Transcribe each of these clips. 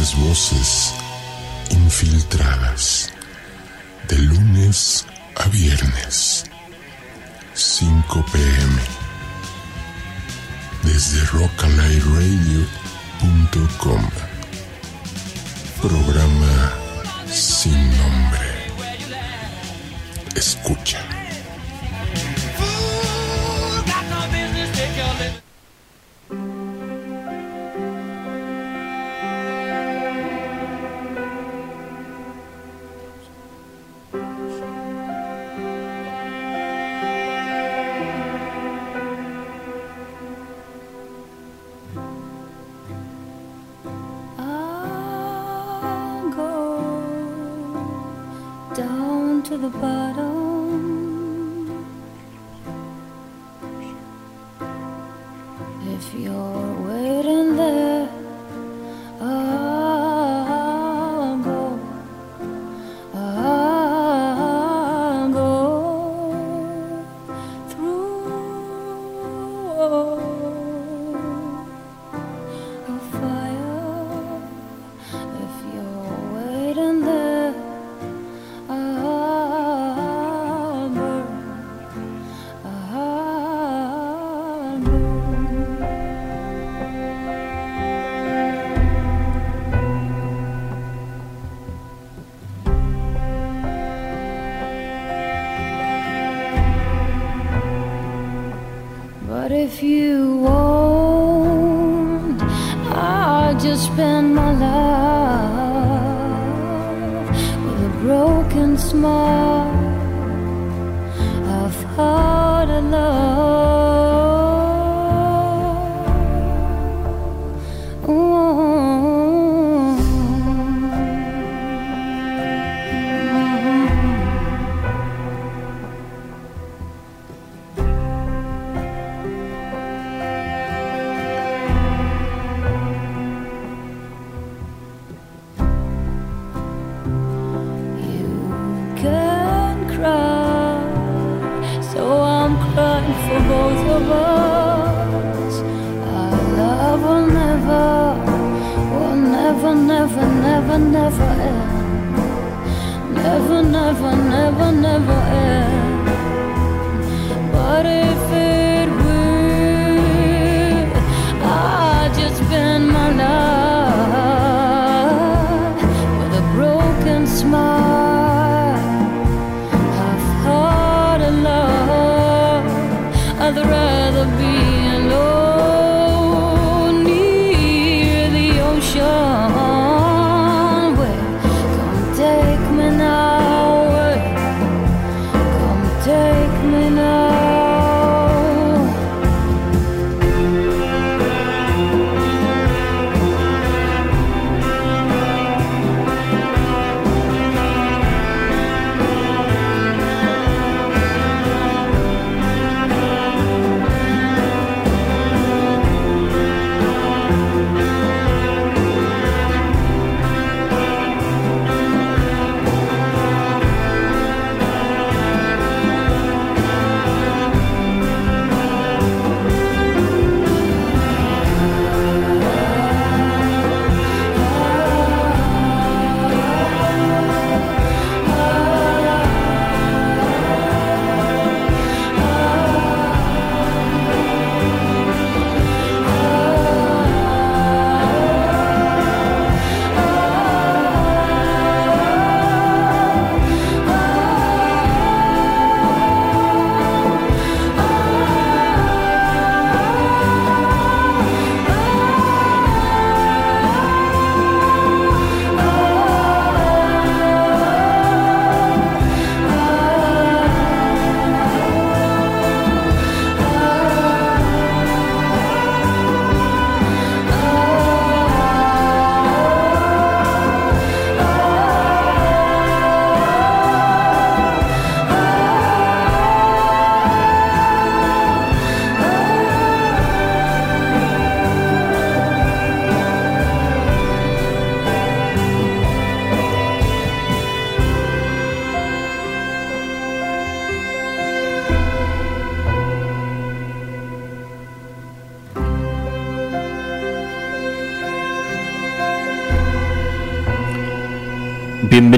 voces infiltradas de lunes a viernes 5 pm desde rockalayradio.com programa sin nombre. Escucha.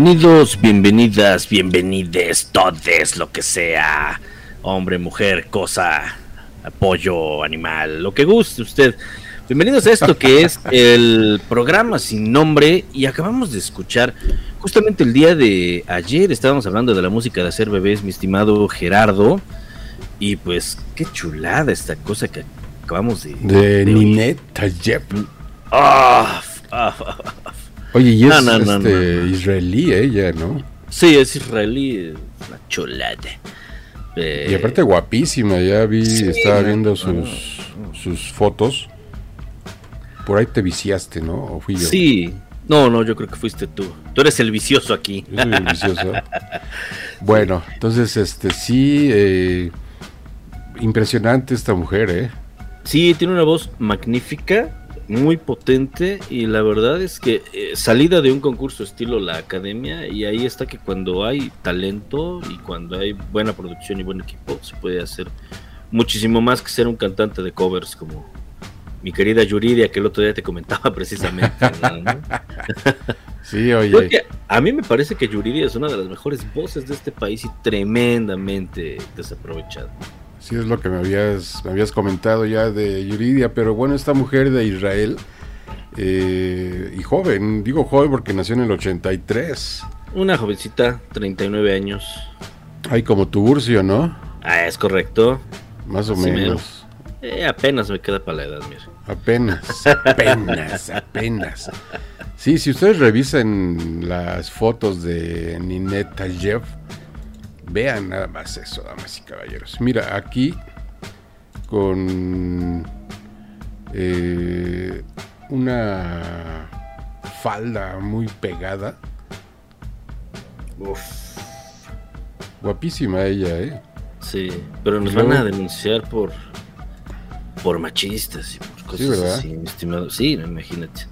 Bienvenidos, bienvenidas, bienvenides, todes, lo que sea. Hombre, mujer, cosa, apoyo, animal, lo que guste usted. Bienvenidos a esto que es el programa sin nombre y acabamos de escuchar justamente el día de ayer estábamos hablando de la música de hacer bebés, mi estimado Gerardo. Y pues qué chulada esta cosa que acabamos de... De, Ninette Tayeb. Ah, ah, ah, Oye, y es No, no, no, este, israelí ella, ¿no? Sí, es israelí, una chulada. Eh, Y aparte guapísima, ya vi, sí, estaba viendo sus, sus fotos. Por ahí te viciaste, ¿no? ¿O fui yo? Sí, no, no, yo creo que fuiste tú. Tú eres el vicioso aquí. Yo soy el vicioso. bueno, entonces, este, sí, eh, impresionante esta mujer, ¿eh? Sí, tiene una voz magnífica, muy potente y la verdad es que eh, salida de un concurso estilo la academia y ahí está que cuando hay talento y cuando hay buena producción y buen equipo se puede hacer muchísimo más que ser un cantante de covers como mi querida Yuridia que el otro día te comentaba precisamente. ¿no? Sí, oye. Que a mí me parece que Yuridia es una de las mejores voces de este país y tremendamente desaprovechada. Sí, es lo que me habías, me habías comentado ya de Yuridia, pero bueno, esta mujer de Israel, eh, y joven, digo joven porque nació en el 83, Una jovencita, 39 años. ay, como Tiburcio, ¿no? Ah, es correcto. Más o menos, Eh, apenas me queda para la edad, mira. apenas, apenas, apenas. Sí, si ustedes revisan las fotos de Ninette Tayev, vean nada más eso, damas y caballeros. Mira, aquí con eh, una falda muy pegada. Uf, Guapísima ella, ¿eh? sí. Pero nos van a denunciar por por machistas y por cosas ¿verdad? así, mi estimado. Sí, imagínate.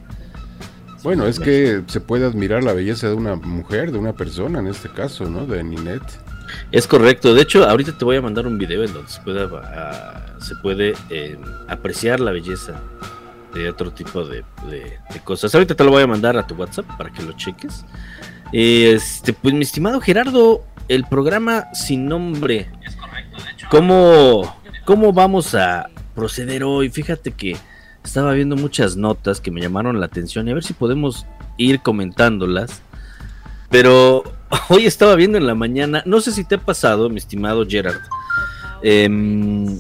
Bueno, es que se puede admirar la belleza de una mujer, de una persona en este caso, ¿no? De Ninette. Es correcto. De hecho, ahorita te voy a mandar un video en donde se puede, ah, se puede eh, apreciar la belleza de otro tipo de, de- de cosas. Ahorita te lo voy a mandar a tu WhatsApp para que lo cheques. Este, pues mi estimado Gerardo, el programa sin nombre. Es correcto, de hecho. ¿Cómo, cómo vamos a proceder hoy? Fíjate que estaba viendo muchas notas que me llamaron la atención y a ver si podemos ir comentándolas. Pero hoy estaba viendo en la mañana, no sé si te ha pasado, mi estimado Gerard, em,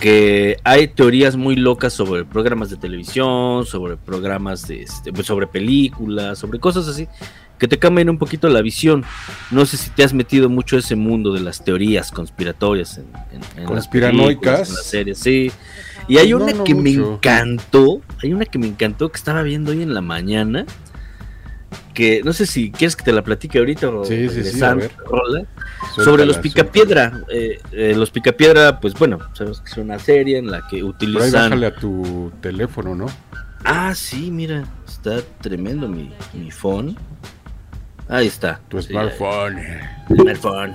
que hay teorías muy locas sobre programas de televisión, sobre programas de, este, pues, sobre películas, sobre cosas así, que te cambian un poquito la visión. No sé si te has metido mucho a ese mundo de las teorías conspiratorias en, en- en las Conspiranoicas. en las series, sí. Y hay No, una no que me encantó, hay una que me encantó que estaba viendo hoy en la mañana, que no sé si quieres que te la platique ahorita o Sí, sí. Rola, sobre los. Picapiedra. Eh, eh, los Picapiedra, pues bueno, sabemos que es una serie en la que Por ahí utilizan... bájale a tu teléfono, ¿no? Ah, sí, mira, está tremendo mi, mi phone. Ahí está. Tu smartphone. smartphone.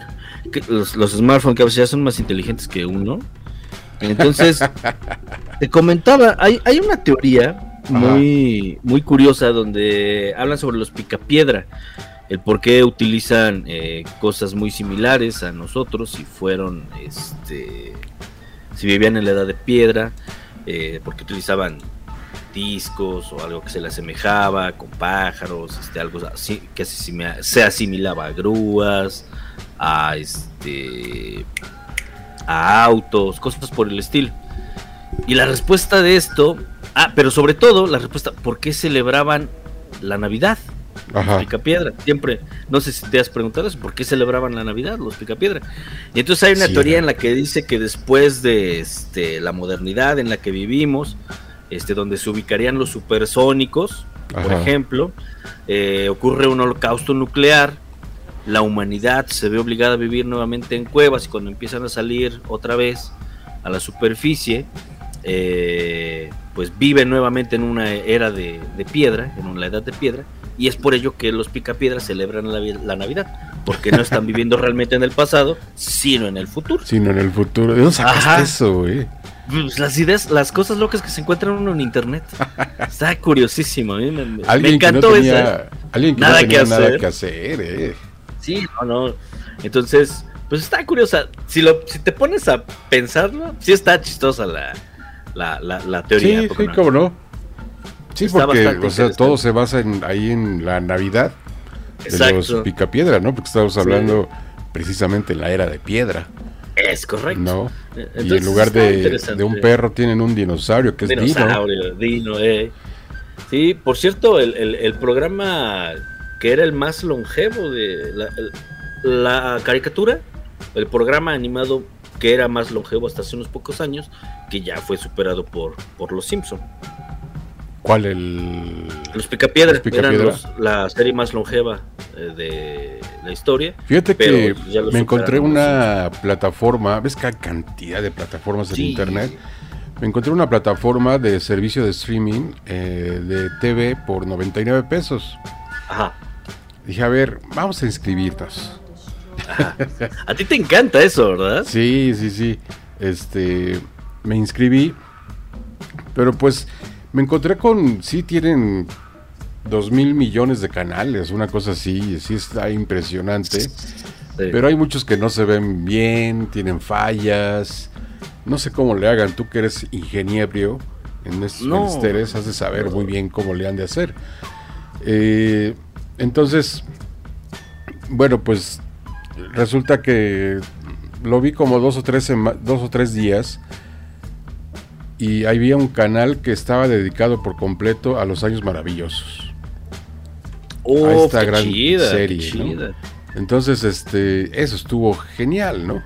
Que Los, los smartphones que a veces ya son más inteligentes que uno. Entonces, te comentaba, hay, hay una teoría muy, muy curiosa donde hablan sobre los picapiedra, el por qué utilizan eh, cosas muy similares a nosotros, si fueron, este, si vivían en la edad de piedra, eh, porque utilizaban discos o algo que se le asemejaba con pájaros, este, algo así que se asimi- se asimilaba a grúas, a este a autos, cosas por el estilo. Y la respuesta de esto, ah, pero sobre todo la respuesta, ¿por qué celebraban la Navidad? Ajá. Picapiedra, siempre, no sé si te has preguntado eso, ¿por qué celebraban la Navidad los Picapiedra? Y entonces hay una Sí. teoría en la que dice que después de este, la modernidad en la que vivimos, este, donde se ubicarían los supersónicos, por ejemplo, eh, ocurre un holocausto nuclear, la humanidad se ve obligada a vivir nuevamente en cuevas y cuando empiezan a salir otra vez a la superficie, eh, pues viven nuevamente en una era de, de piedra, en una edad de piedra, y es por ello que los picapiedras celebran la, vi- la Navidad, porque no están viviendo realmente en el pasado, sino en el futuro. Sino en el futuro. ¿De dónde sacaste Ajá. eso, güey? pues, las ideas, las cosas locas que se encuentran uno en internet. Está curiosísimo. a mí me, no encantó tenía, esa. alguien que no Nada tenía que nada hacer. que hacer, eh. Sí, no, no. Entonces, pues está curiosa. Si lo, si te pones a pensarlo, sí está chistosa la, la, la, la teoría. Sí, ¿a poco sí, cómo no. Sí, Está porque, o sea, todo se basa en, ahí en la Navidad de Exacto. los Picapiedra, ¿no? Porque estamos Sí. hablando precisamente en la era de piedra, Es correcto. ¿no? y Entonces, en lugar de, de un perro tienen un dinosaurio que es Dino. Dinosaurio, Dino, eh. Sí, por cierto, el, el- el programa que era el más longevo de la, el- la caricatura, el programa animado que era más longevo hasta hace unos pocos años, que ya fue superado por, por Los Simpson. ¿Cuál el...? Los Picapiedra, Los Picapiedra. eran los- la serie más longeva eh, de la historia. Fíjate que me encontré una plataforma, ves que hay cantidad de plataformas en Sí. internet. Me encontré una plataforma de servicio de streaming eh, de TV por 99 pesos. Ajá. Dije, a ver, vamos a inscribirnos. A ti te encanta eso, ¿verdad? Sí, sí, sí. Este, me inscribí, pero pues me encontré con, sí tienen dos mil millones de canales, una cosa así, sí está impresionante. Sí. Pero hay muchos que no se ven bien, tienen fallas. No sé cómo le hagan. Tú que eres ingeniero en estos No. menesteres, has de saber muy bien cómo le han de hacer. Eh, entonces, bueno, pues resulta que lo vi como dos o tres, dos o tres días. Y había un canal que estaba dedicado por completo a los años maravillosos. Oh, a esta gran chida, serie, ¿no? Entonces, este, eso estuvo genial, ¿no?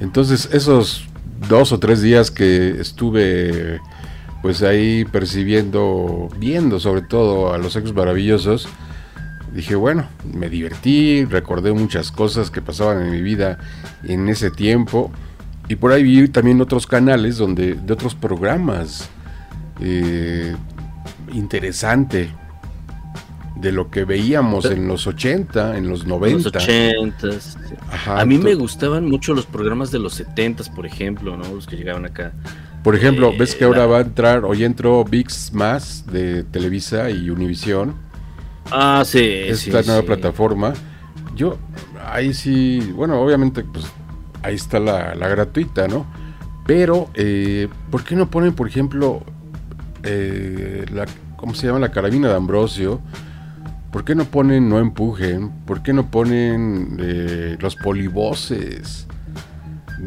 Entonces, esos dos o tres días que estuve, pues ahí percibiendo, viendo sobre todo a los ex maravillosos, dije, bueno, me divertí, recordé muchas cosas que pasaban en mi vida en ese tiempo, y por ahí vi también otros canales donde, de otros programas, eh, interesante de lo que veíamos en los 80, en los En 90. Los ochentas. sí. Ajá, A mí me gustaban mucho los programas de los setentas, por ejemplo, ¿no? Los que llegaban acá. Por ejemplo, eh, ves que ahora la- va a entrar, hoy entró VIX más de Televisa y Univisión, Ah, sí. esta sí, nueva sí. plataforma. Yo, ahí sí, bueno, obviamente, pues ahí está la, la gratuita, ¿no? Pero, eh, ¿por qué no ponen, por ejemplo, eh, la, ¿cómo se llama? La carabina de Ambrosio. ¿Por qué no ponen No Empujen? ¿Por qué no ponen eh, Los Polivoces?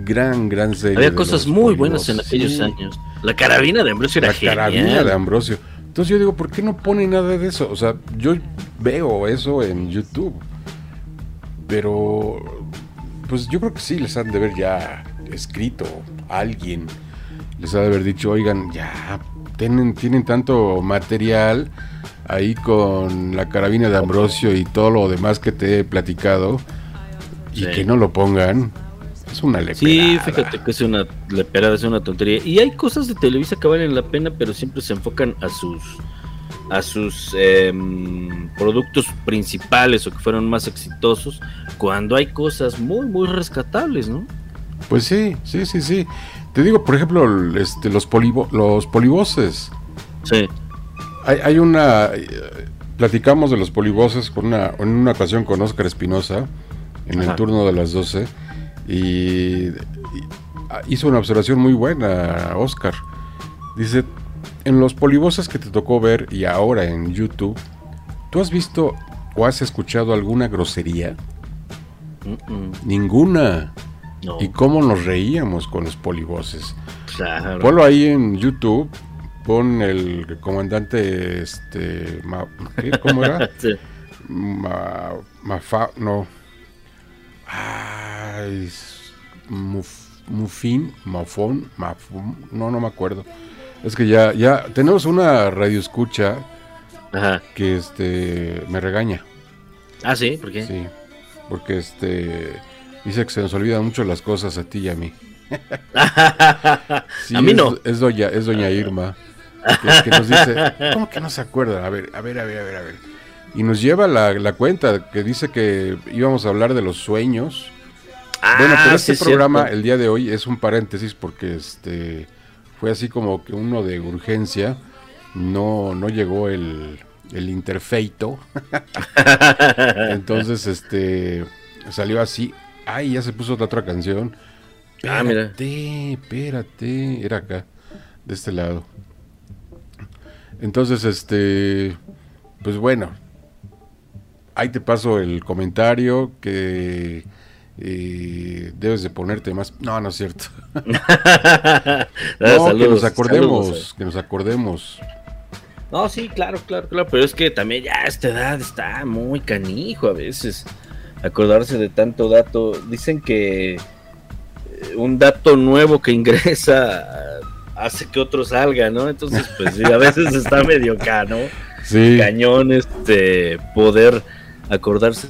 Gran, gran serie. Había cosas muy buenas en aquellos Sí, años. La carabina de Ambrosio era La genial. carabina de Ambrosio. Entonces yo digo, ¿por qué no ponen nada de eso? O sea, yo veo eso en YouTube. Pero, pues yo creo que sí les han de haber ya escrito a alguien. Les ha de haber dicho, oigan, ya tienen, tienen tanto material ahí con la carabina de Ambrosio y todo lo demás que te he platicado. Y Sí. que no lo pongan. Es una leperada. Sí, fíjate que es una leperada, es una tontería. Y hay cosas de Televisa que valen la pena, pero siempre se enfocan a sus a sus em, productos principales o que fueron más exitosos, cuando hay cosas muy, muy rescatables, ¿no? Pues sí, sí, sí, sí. Te digo, por ejemplo, este, los, polivo- los polivoces. Sí. Hay, hay una. eh, platicamos de los polivoces con una, en una ocasión con Oscar Espinosa, en el turno de las 12, y, y hizo una observación muy buena, Oscar. Dice: En los polivoces que te tocó ver y ahora en YouTube, ¿tú has visto o has escuchado alguna grosería? Ninguna. no, ¿Y cómo nos reíamos con los polivoces? claro. Ponlo ahí en YouTube. Pon el comandante, este, Ma- ¿qué? ¿cómo era? Sí. Ma, Mafa, no. Ay, Muf- Mufin, Mafón, Mafum, no, no me acuerdo. Es que ya, ya, tenemos una radio escucha Ajá. que, este, me regaña, Ah, sí, ¿por qué? sí, porque, este, dice que se nos olvidan mucho las cosas a ti y a mí. Sí, a mí es, no. Es doña, es doña Irma. Que, que nos dice, ¿cómo que no se acuerdan? A ver, a ver, a ver, a ver, a ver. Y nos lleva la, la cuenta que dice que íbamos a hablar de los sueños. Ah, bueno, pero sí este es programa cierto. el día de hoy es un paréntesis porque este fue así como que uno de urgencia, no, no llegó el, el interfeito. Entonces, este, salió así. Ay, ya se puso otra, otra canción. Ah, mira. Espérate, espérate. Era acá, de este lado. Entonces, este, pues bueno, ahí te paso el comentario que eh, debes de ponerte más. No, no es cierto. Que nos acordemos, saludos. que nos acordemos. No, sí, claro, claro, claro, pero es que también ya a esta edad está muy canijo a veces acordarse de tanto dato. Dicen que eh, un dato nuevo que ingresa hace que otro salga, ¿no? Entonces, pues sí, a veces está medio cano, Sí, cañón este poder acordarse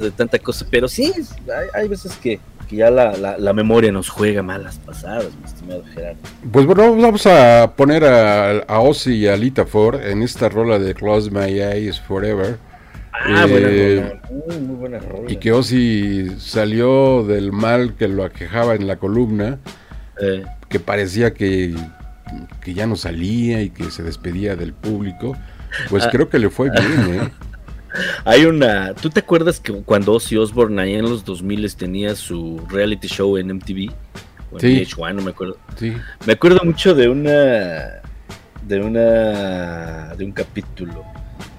de tanta cosa, pero sí, hay, hay veces que, que ya la, la- la memoria nos juega malas pasadas, mi estimado Gerardo. pues bueno, vamos a poner a, a Ozzy y a Lita Ford en esta rola de Close My Eyes Forever. Ah, Eh, buena rola, muy, muy buena rola. Y que Ozzy salió del mal que lo aquejaba en la columna, Eh, que parecía que, que ya no salía y que se despedía del público. Pues Ah. creo que le fue bien, ¿eh? Hay una. ¿Tú te acuerdas que cuando Ozzy Osbourne ahí en los 2000 tenía su reality show en MTV? O en Sí. VH1, no me acuerdo. Sí. Me acuerdo mucho de una. De una. De un capítulo.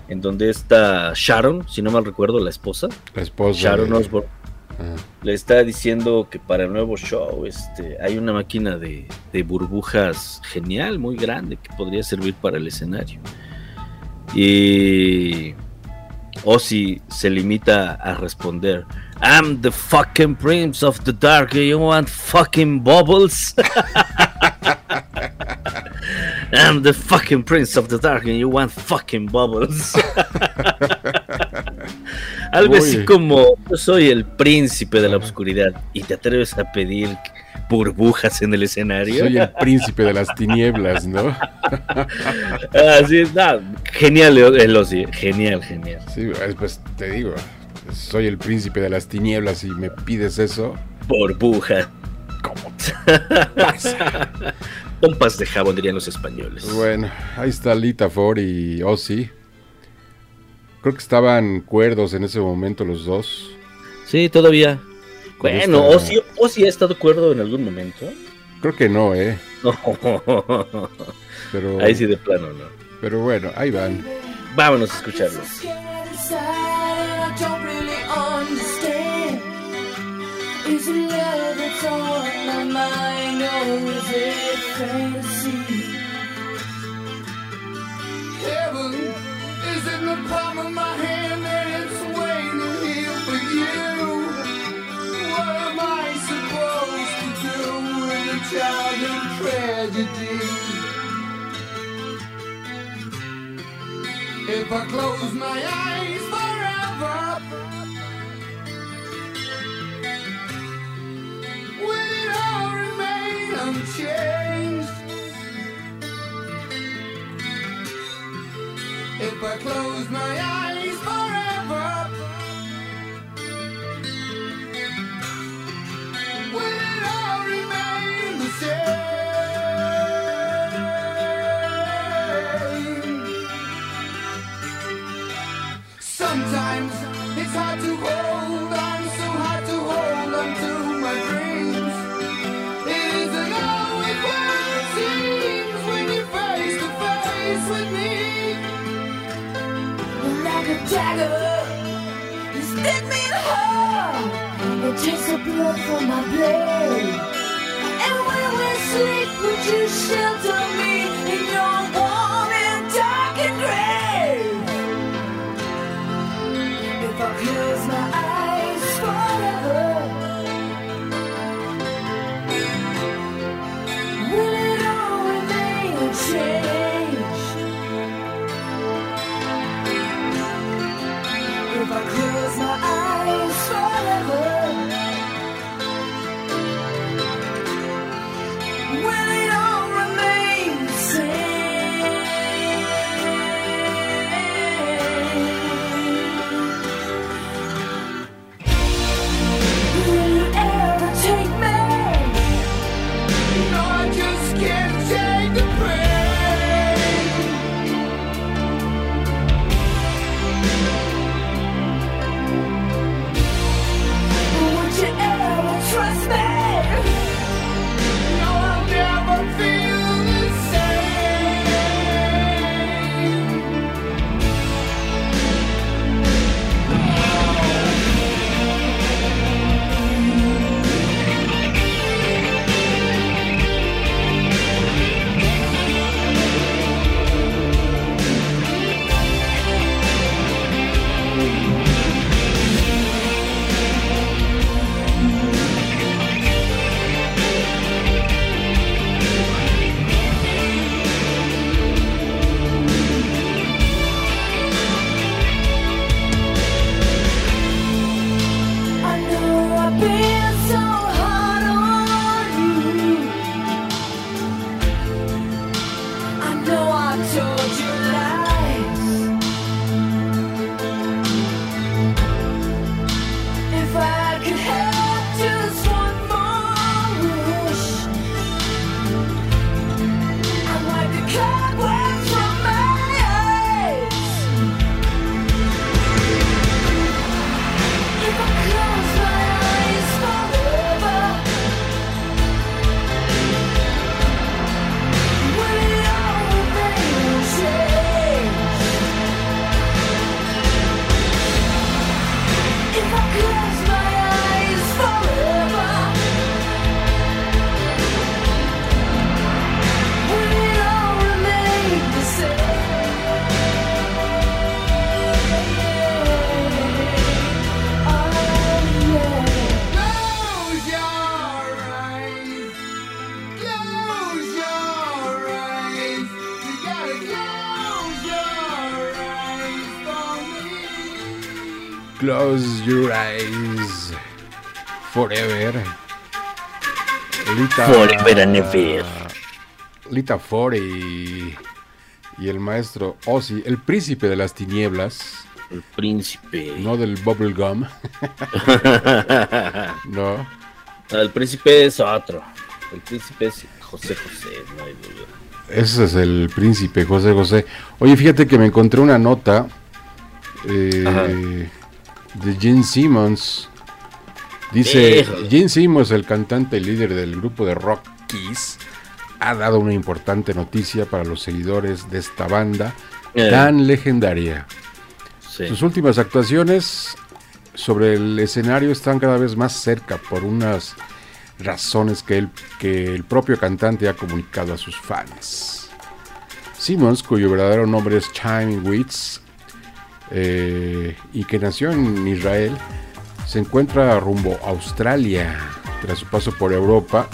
En donde está Sharon, si no mal recuerdo, la esposa. La esposa. Sharon de- Osbourne. Ajá. Le está diciendo que para el nuevo show este, hay una máquina de, de burbujas genial, muy grande, que podría servir para el escenario. Y Ozzy se limita a responder: I'm the fucking prince of the dark. You want fucking bubbles? I'm the fucking prince of the dark and you want fucking bubbles. Algo así como yo soy el príncipe de la oscuridad y te atreves a pedir burbujas en el escenario. Soy el príncipe de las tinieblas, ¿no? Ah, sí, no, genial el Ozzy, genial, genial. Sí, pues te digo, soy el príncipe de las tinieblas y me pides eso. Burbuja. ¿Cómo? Pompas de jabón dirían los españoles. Bueno, ahí está Lita Ford y Ozzy. Creo que estaban cuerdos en ese momento los dos. Sí, todavía. Con Bueno, esta- Ozzy, Ozzy ha estado cuerdo en algún momento. Creo que no, ¿eh? No. Pero, Ahí sí de plano, no. pero bueno, ahí van. Vámonos a escucharlo. Is it love that's on my mind or is it fantasy? Heaven in the palm of my hand and it's waiting here for you. What am I supposed to do with a child in tragedy? If I close my eyes forever, will it all remain unchanged? If I close my eyes forever, will it all remain the same? Sometimes it's hard to hold Takes the blood from my blade. And when we sleep, would you shelter me in your warm Lita, Forever and ever. Lita Fore y, y el maestro Ozzy, el príncipe de las tinieblas, El príncipe. no del bubblegum, no. el príncipe es otro. El príncipe es José José, no hay duda. Ese es el príncipe José José. Oye, fíjate que me encontré una nota eh, de Gene Simmons. Dice. Gene Simmons, el cantante y líder del grupo de rock Kiss, ha dado una importante noticia para los seguidores de esta banda Eh. tan legendaria. Sí. Sus últimas actuaciones sobre el escenario están cada vez más cerca por unas razones que el, que el propio cantante ha comunicado a sus fans. Simmons, cuyo verdadero nombre es Chaim Witz eh, y que nació en Israel, se encuentra rumbo a Australia tras su paso por Europa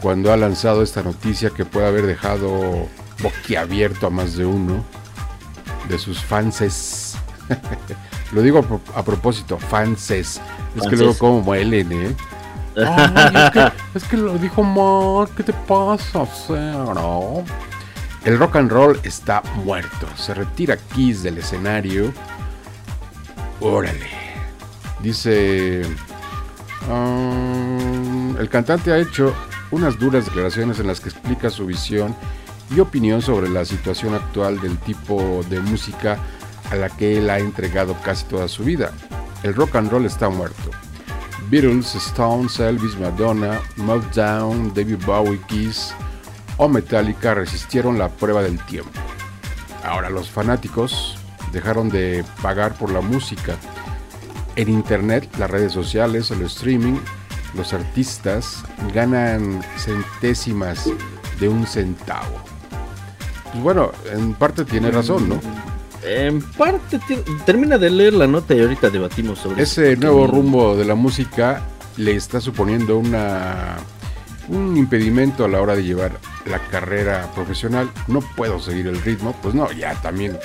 cuando ha lanzado esta noticia que puede haber dejado boquiabierto a más de uno de sus fanses. Lo digo a, pro- a propósito, fanses. Es que luego como muelen, ¿eh? Ay, es, que, es que lo dijo Mark, ¿qué te pasa? No. El rock and roll está muerto. Se retira Kiss del escenario. Órale. Dice. um, el cantante ha hecho unas duras declaraciones en las que explica su visión y opinión sobre la situación actual del tipo de música a la que él ha entregado casi toda su vida. El rock and roll está muerto. Beatles, Stones, Elvis, Madonna, Meltdown, David Bowie, Kiss o Metallica resistieron la prueba del tiempo. Ahora los fanáticos dejaron de pagar por la música. En internet, las redes sociales, el streaming, los artistas ganan centésimas de un centavo. Pues bueno, en parte tiene razón, ¿no? En parte, termina de leer la nota y ahorita debatimos sobre Ese eso. nuevo rumbo de la música le está suponiendo una un impedimento a la hora de llevar la carrera profesional. No puedo seguir el ritmo, pues no, ya también.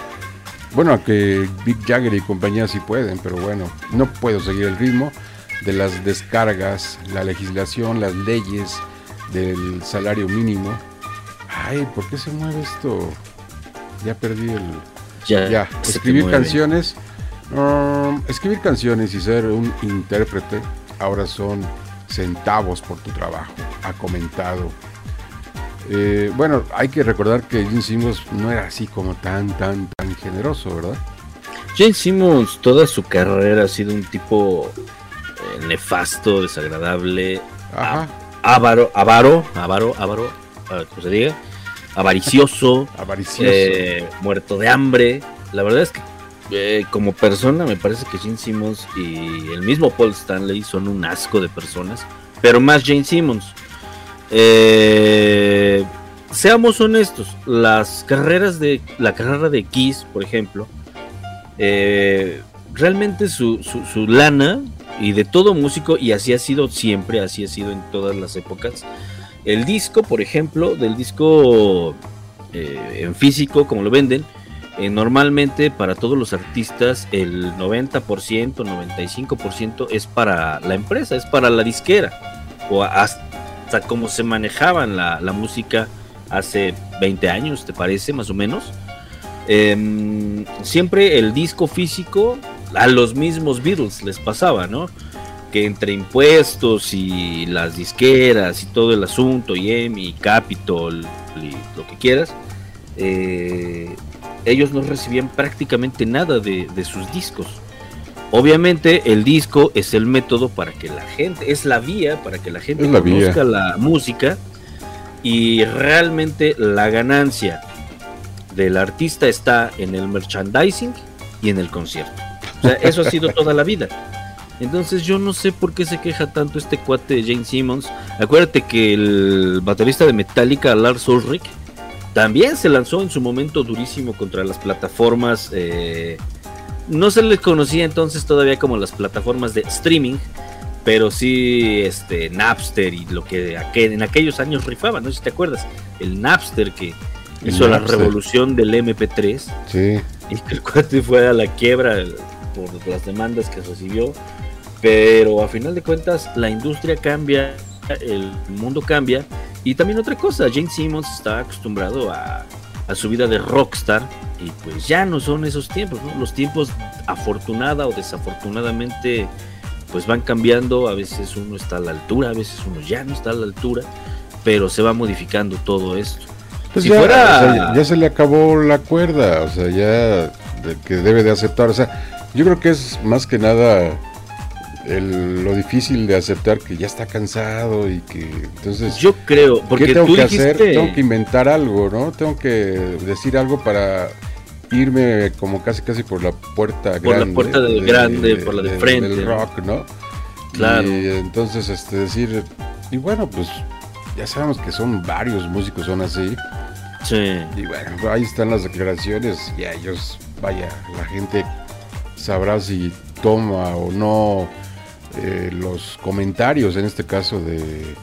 Bueno, que Big Jagger y compañía sí pueden, pero bueno, no puedo seguir el ritmo de las descargas, la legislación, las leyes del salario mínimo. Ay, ¿por qué se mueve esto? Ya perdí el, Ya, escribir canciones. um, escribir canciones y ser un intérprete ahora son centavos por tu trabajo, ha comentado. Eh, bueno, hay que recordar que Gene Simmons no era así como tan, tan, tan generoso, ¿verdad? Jane Simmons, toda su carrera ha sido un tipo eh, nefasto, desagradable, Ajá, avaro, avaro, avaro, avaro, ¿cómo se diga? Avaricioso, avaricioso. eh, muerto de hambre. La verdad es que eh, como persona me parece que Jane Simmons y el mismo Paul Stanley son un asco de personas, pero más Jane Simmons. Eh, seamos honestos, las carreras de la carrera de Kiss, por ejemplo, eh, realmente su, su- lana y de todo músico, y así ha sido siempre, así ha sido en todas las épocas. El disco, por ejemplo, del disco eh, en físico, como lo venden, normalmente para todos los artistas el 90%, 95% es para la empresa, es para la disquera, o hasta como se manejaban la, la música hace 20 años, ¿te parece? Más o menos. Em, siempre el disco físico a los mismos Beatles les pasaba, ¿no? Que entre impuestos y las disqueras y todo el asunto, y EMI, Capitol y lo que quieras, eh, ellos no recibían prácticamente nada de, de sus discos. Obviamente el disco es el método para que la gente, es la vía para que la gente la vía. conozca la música y realmente la ganancia del artista está en el merchandising y en el concierto. O sea, eso ha sido toda la vida. Entonces yo no sé por qué se queja tanto este cuate de Jane Simmons. Acuérdate que el baterista de Metallica, Lars Ulrich, también se lanzó en su momento durísimo contra las plataformas. eh, no se les conocía entonces todavía como las plataformas de streaming, pero sí este Napster y lo que aquel- en aquellos años rifaban, no sé si te acuerdas, el Napster que El hizo la revolución del MP3 Sí, y que el cuate fue a la quiebra por las demandas que recibió, pero a final de cuentas la industria cambia, el mundo cambia y también otra cosa, Jane Simmons está acostumbrado a, a su vida de rockstar y pues ya no son esos tiempos, ¿no? Los tiempos afortunada o desafortunadamente pues van cambiando, a veces uno está a la altura, a veces uno ya no está a la altura, pero se va modificando todo esto. Pues Si ya, fuera- o sea, ya- se le acabó la cuerda, o sea, ya de que debe de aceptar, o sea, yo creo que es más que nada el- lo difícil de aceptar que ya está cansado y que entonces Yo creo, porque ¿qué tengo tú que dijiste, hacer? Tengo que inventar algo, ¿no? Tengo que decir algo para irme como casi casi por la puerta Por la grande. puerta de grande, por la de frente, Del rock, ¿no? Claro. Y entonces este decir, y bueno, pues ya sabemos que son varios músicos son así. sí, Y bueno, ahí están las declaraciones y a ellos, vaya, la gente sabrá si toma o no eh, los comentarios, en este caso de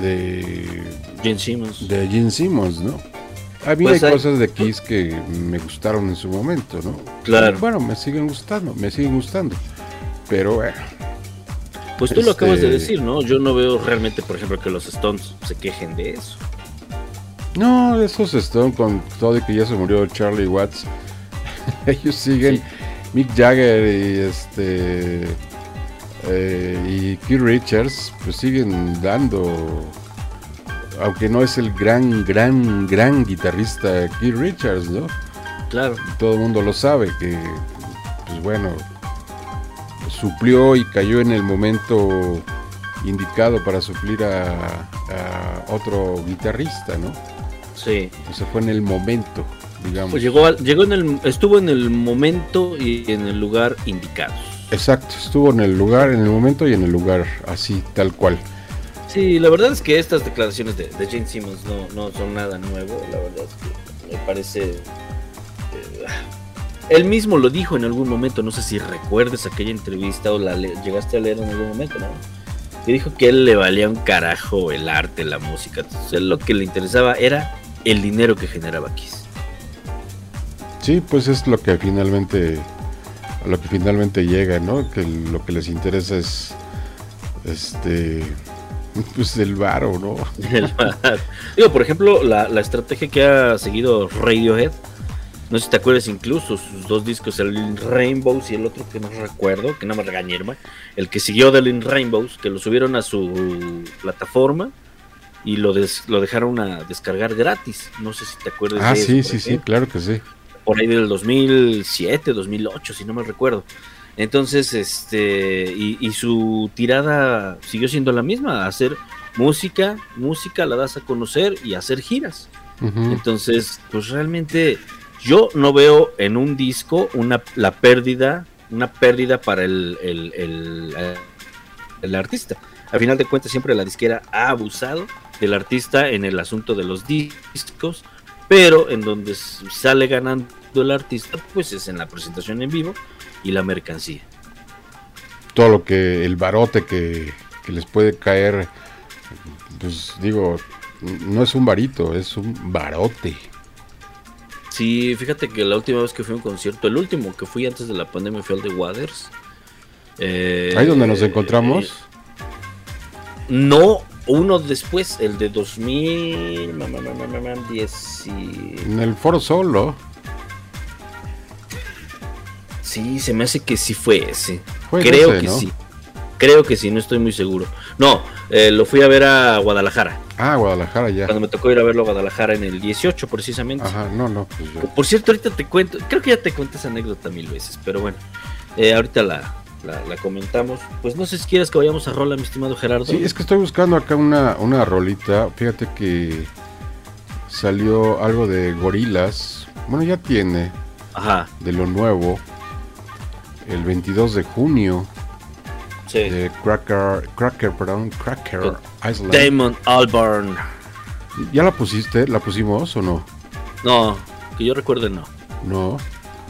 de, Jane Simmons. de Gene Simmons, ¿no? A mí Pues hay hay- cosas de Kiss que me gustaron en su momento, ¿no? Claro. Bueno, me siguen gustando, me siguen gustando. Pero bueno, Pues tú lo acabas de Este- decir, ¿no? Yo no veo realmente, por ejemplo, que los Stones se quejen de eso. no, esos están con todo y que ya se murió Charlie Watts. Ellos siguen Sí. Mick Jagger y este eh, y Keith Richards pues siguen dando aunque no es el gran gran gran guitarrista Keith Richards, ¿no? Claro. Todo el mundo lo sabe que pues bueno suplió y cayó en el momento indicado para suplir a, a otro guitarrista, ¿no? Sí. O sea, fue en el momento, digamos. Pues llegó, al- llegó en el, estuvo en el momento y en el lugar indicados. Exacto, estuvo en el lugar, en el momento y en el lugar, así, tal cual. Sí, la verdad es que estas declaraciones de, de Jane Simmons no, no son nada nuevo. La verdad es que me parece. eh, él mismo lo dijo en algún momento. No sé si recuerdes aquella entrevista o la le- llegaste a leer en algún momento, ¿no? Que dijo que él le valía un carajo el arte, la música. Entonces, él lo que le interesaba era el dinero que generaba Kiss. Sí, pues es lo que finalmente, a lo que finalmente llega, ¿no? Que lo que les interesa es, este, pues el varo, ¿no? El bar. Digo, por ejemplo, la, la estrategia que ha seguido Radiohead. No sé si te acuerdas incluso sus dos discos, el Rainbows y el otro que no recuerdo, que no me regañe, hermano. El que siguió del In Rainbows, que lo subieron a su plataforma y lo, des- lo dejaron a descargar gratis. No sé si te acuerdas Ah, de sí, sí, sí, claro que sí. Por ahí del 2007, 2008, si no me recuerdo. Entonces, este, y, y su tirada siguió siendo la misma, hacer música, música la das a conocer y hacer giras. Entonces, pues realmente yo no veo en un disco una la pérdida, una pérdida para el, el, el, el artista. Al final de cuentas, siempre la disquera ha abusado del artista en el asunto de los discos, pero en donde sale ganando el artista, pues es en la presentación en vivo y la mercancía. Todo lo que, el barote que, que les puede caer, pues digo, no es un varito, es un barote. Sí, fíjate que la última vez que fui a un concierto, el último que fui antes de la pandemia fue al de Waters. Eh, Ahí donde nos encontramos. eh, no, uno después, el de 2000, ma, ma, ma, ma, ma, ma, 10 y- En el Foro Solo. Sí, se me hace que sí fue ese. Fue Creo ese, que ¿no? sí. Creo que sí, no estoy muy seguro. No, eh, lo fui a ver a Guadalajara. Ah, Guadalajara ya. Cuando me tocó ir a verlo a Guadalajara en el 18 precisamente. Ajá, no, no, pues ya. Por cierto, ahorita te cuento, creo que ya te conté esa anécdota mil veces, pero bueno, eh, ahorita la, la, la comentamos. Pues no sé si quieres que vayamos a rola, mi estimado Gerardo. Sí, es que estoy buscando acá una, una rolita. Fíjate que salió algo de gorilas. Bueno, ya tiene Ajá, de lo nuevo. El 22 de junio sí. de Cracker, Cracker, perdón, Cracker Island. Damon Albarn. ¿Ya la pusiste? ¿La pusimos o no? No, que yo recuerde no. No.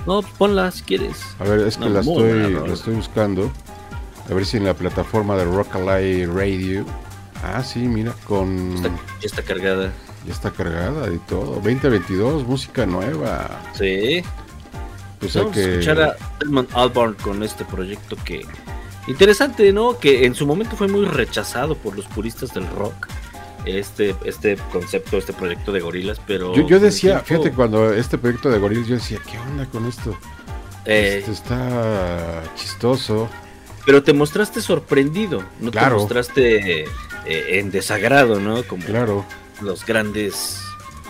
No, ponla si quieres. A ver, es que No, la, estoy, la estoy buscando. A ver si en la plataforma de Rockaway Radio. Ah, sí, mira, con. Está, ya está cargada. Ya está cargada y todo. 2022, música nueva. Sí. Pues hay Vamos a escuchar a Edmund Albarn con este proyecto que interesante, ¿no? Que en su momento fue muy rechazado por los puristas del rock. Este, este concepto, este proyecto de gorilas, pero Yo, decía, tiempo, fíjate, cuando este proyecto de Gorillaz, yo decía, ¿qué onda con esto? eh, Esto está chistoso. pero te mostraste sorprendido, no Claro. te mostraste eh, en desagrado, ¿no? Como Claro. los grandes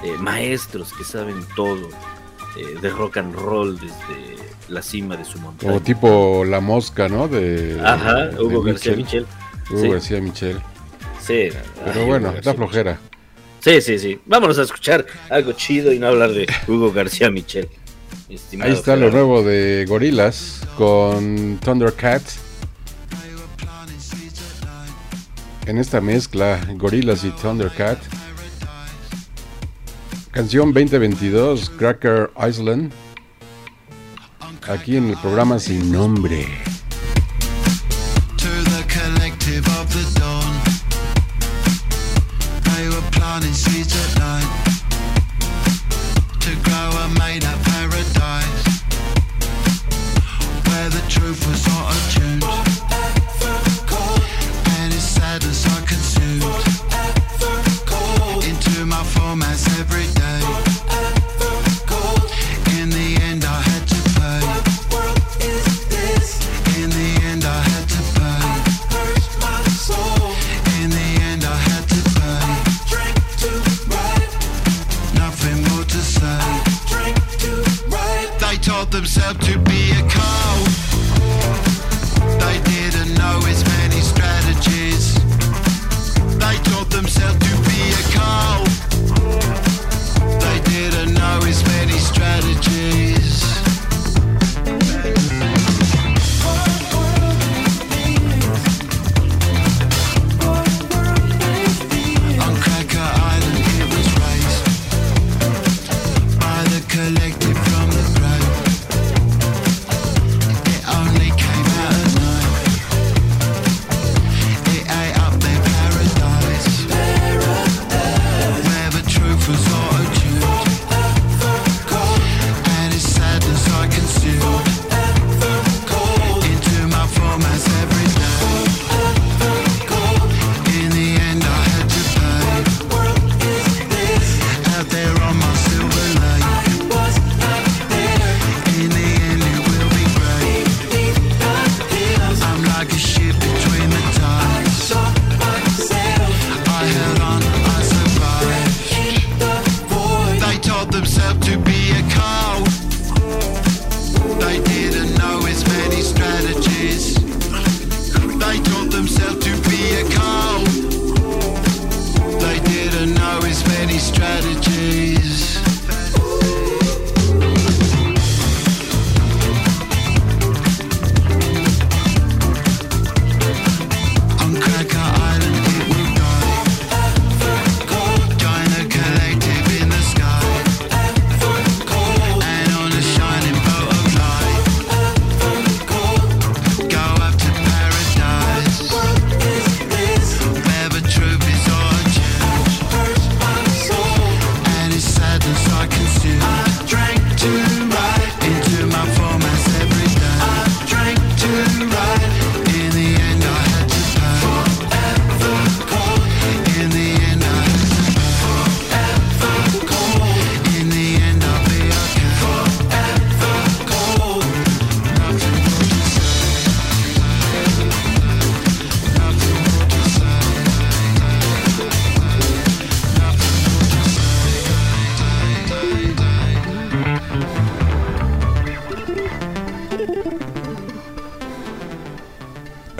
eh, maestros que saben todo eh, de rock and roll desde la cima de su montaña. Como tipo La Mosca, ¿no? De, Ajá, de Hugo García. Michel. Hugo Sí. García Michel. Sí. Pero Ay, bueno, da flojera. Sí, sí, sí. Vámonos a escuchar algo chido y no hablar de Hugo García Michel. Ahí está lo nuevo de Gorillaz con Thundercat. En esta mezcla, Gorillaz y Thundercat. Canción 2022, Cracker Island. Aquí en el programa Sin Nombre.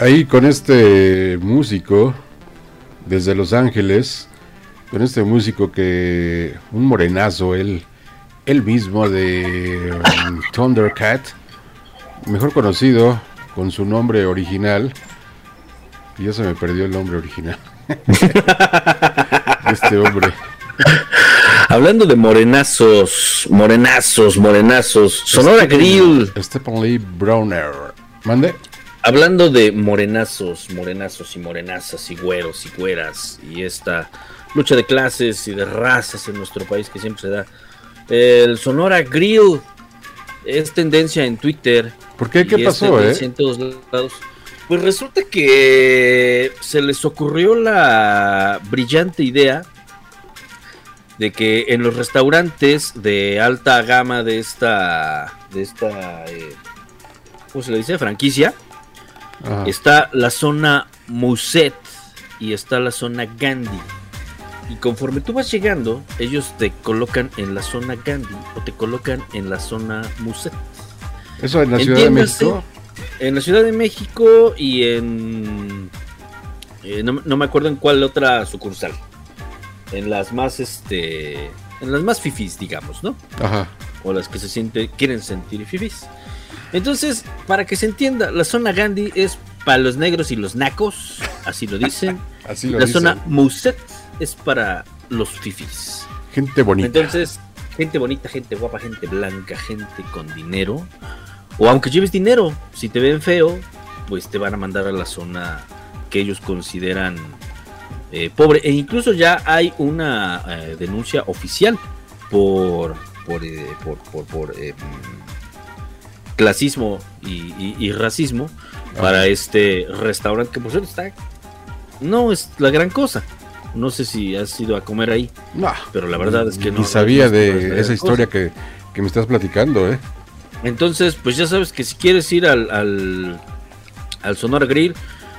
Ahí con este músico desde Los Ángeles, con este músico que un morenazo, él, él mismo de um, Thundercat, mejor conocido con su nombre original, y ya se me perdió el nombre original. este hombre. Hablando de morenazos, morenazos, morenazos, Sonora Grill. Stephen Lee Browner. ¿Mande? Hablando de morenazos, morenazos y morenazas y güeros y güeras y esta lucha de clases y de razas en nuestro país que siempre se da. El Sonora Grill es tendencia en Twitter. ¿Por qué? ¿Qué pasó, eh? En todos lados. Pues resulta que se les ocurrió la brillante idea de que en los restaurantes de alta gama de esta, de esta, eh, ¿cómo se le dice? Franquicia, Ajá. está la zona Muset y está la zona Gandhi. Y conforme tú vas llegando, ellos te colocan en la zona Gandhi o te colocan en la zona Muset. Eso en la Ciudad de México. En la Ciudad de México y en... eh, no, no me acuerdo en cuál otra sucursal. En las más, este... En las más fifis, digamos, ¿no? Ajá. o las que se siente, quieren sentir fifis. Entonces, para que se entienda, la zona Gandhi es para los negros y los nacos, así lo dicen. Así lo la dicen. zona Muset es para los fifis. Gente bonita. Entonces, gente bonita, gente guapa, gente blanca, gente con dinero. O aunque lleves dinero, si te ven feo, pues te van a mandar a la zona que ellos consideran eh, pobre. E incluso ya hay una eh, denuncia oficial por por eh, por, por, por, eh, clasismo y, y- y racismo para este restaurante que por cierto está no es la gran cosa. No sé si has ido a comer ahí, No, pero la verdad es que no. Ni sabía no de esa historia que, que me estás platicando, ¿eh? Entonces, pues ya sabes que si quieres ir al, al, al Sonora Grill,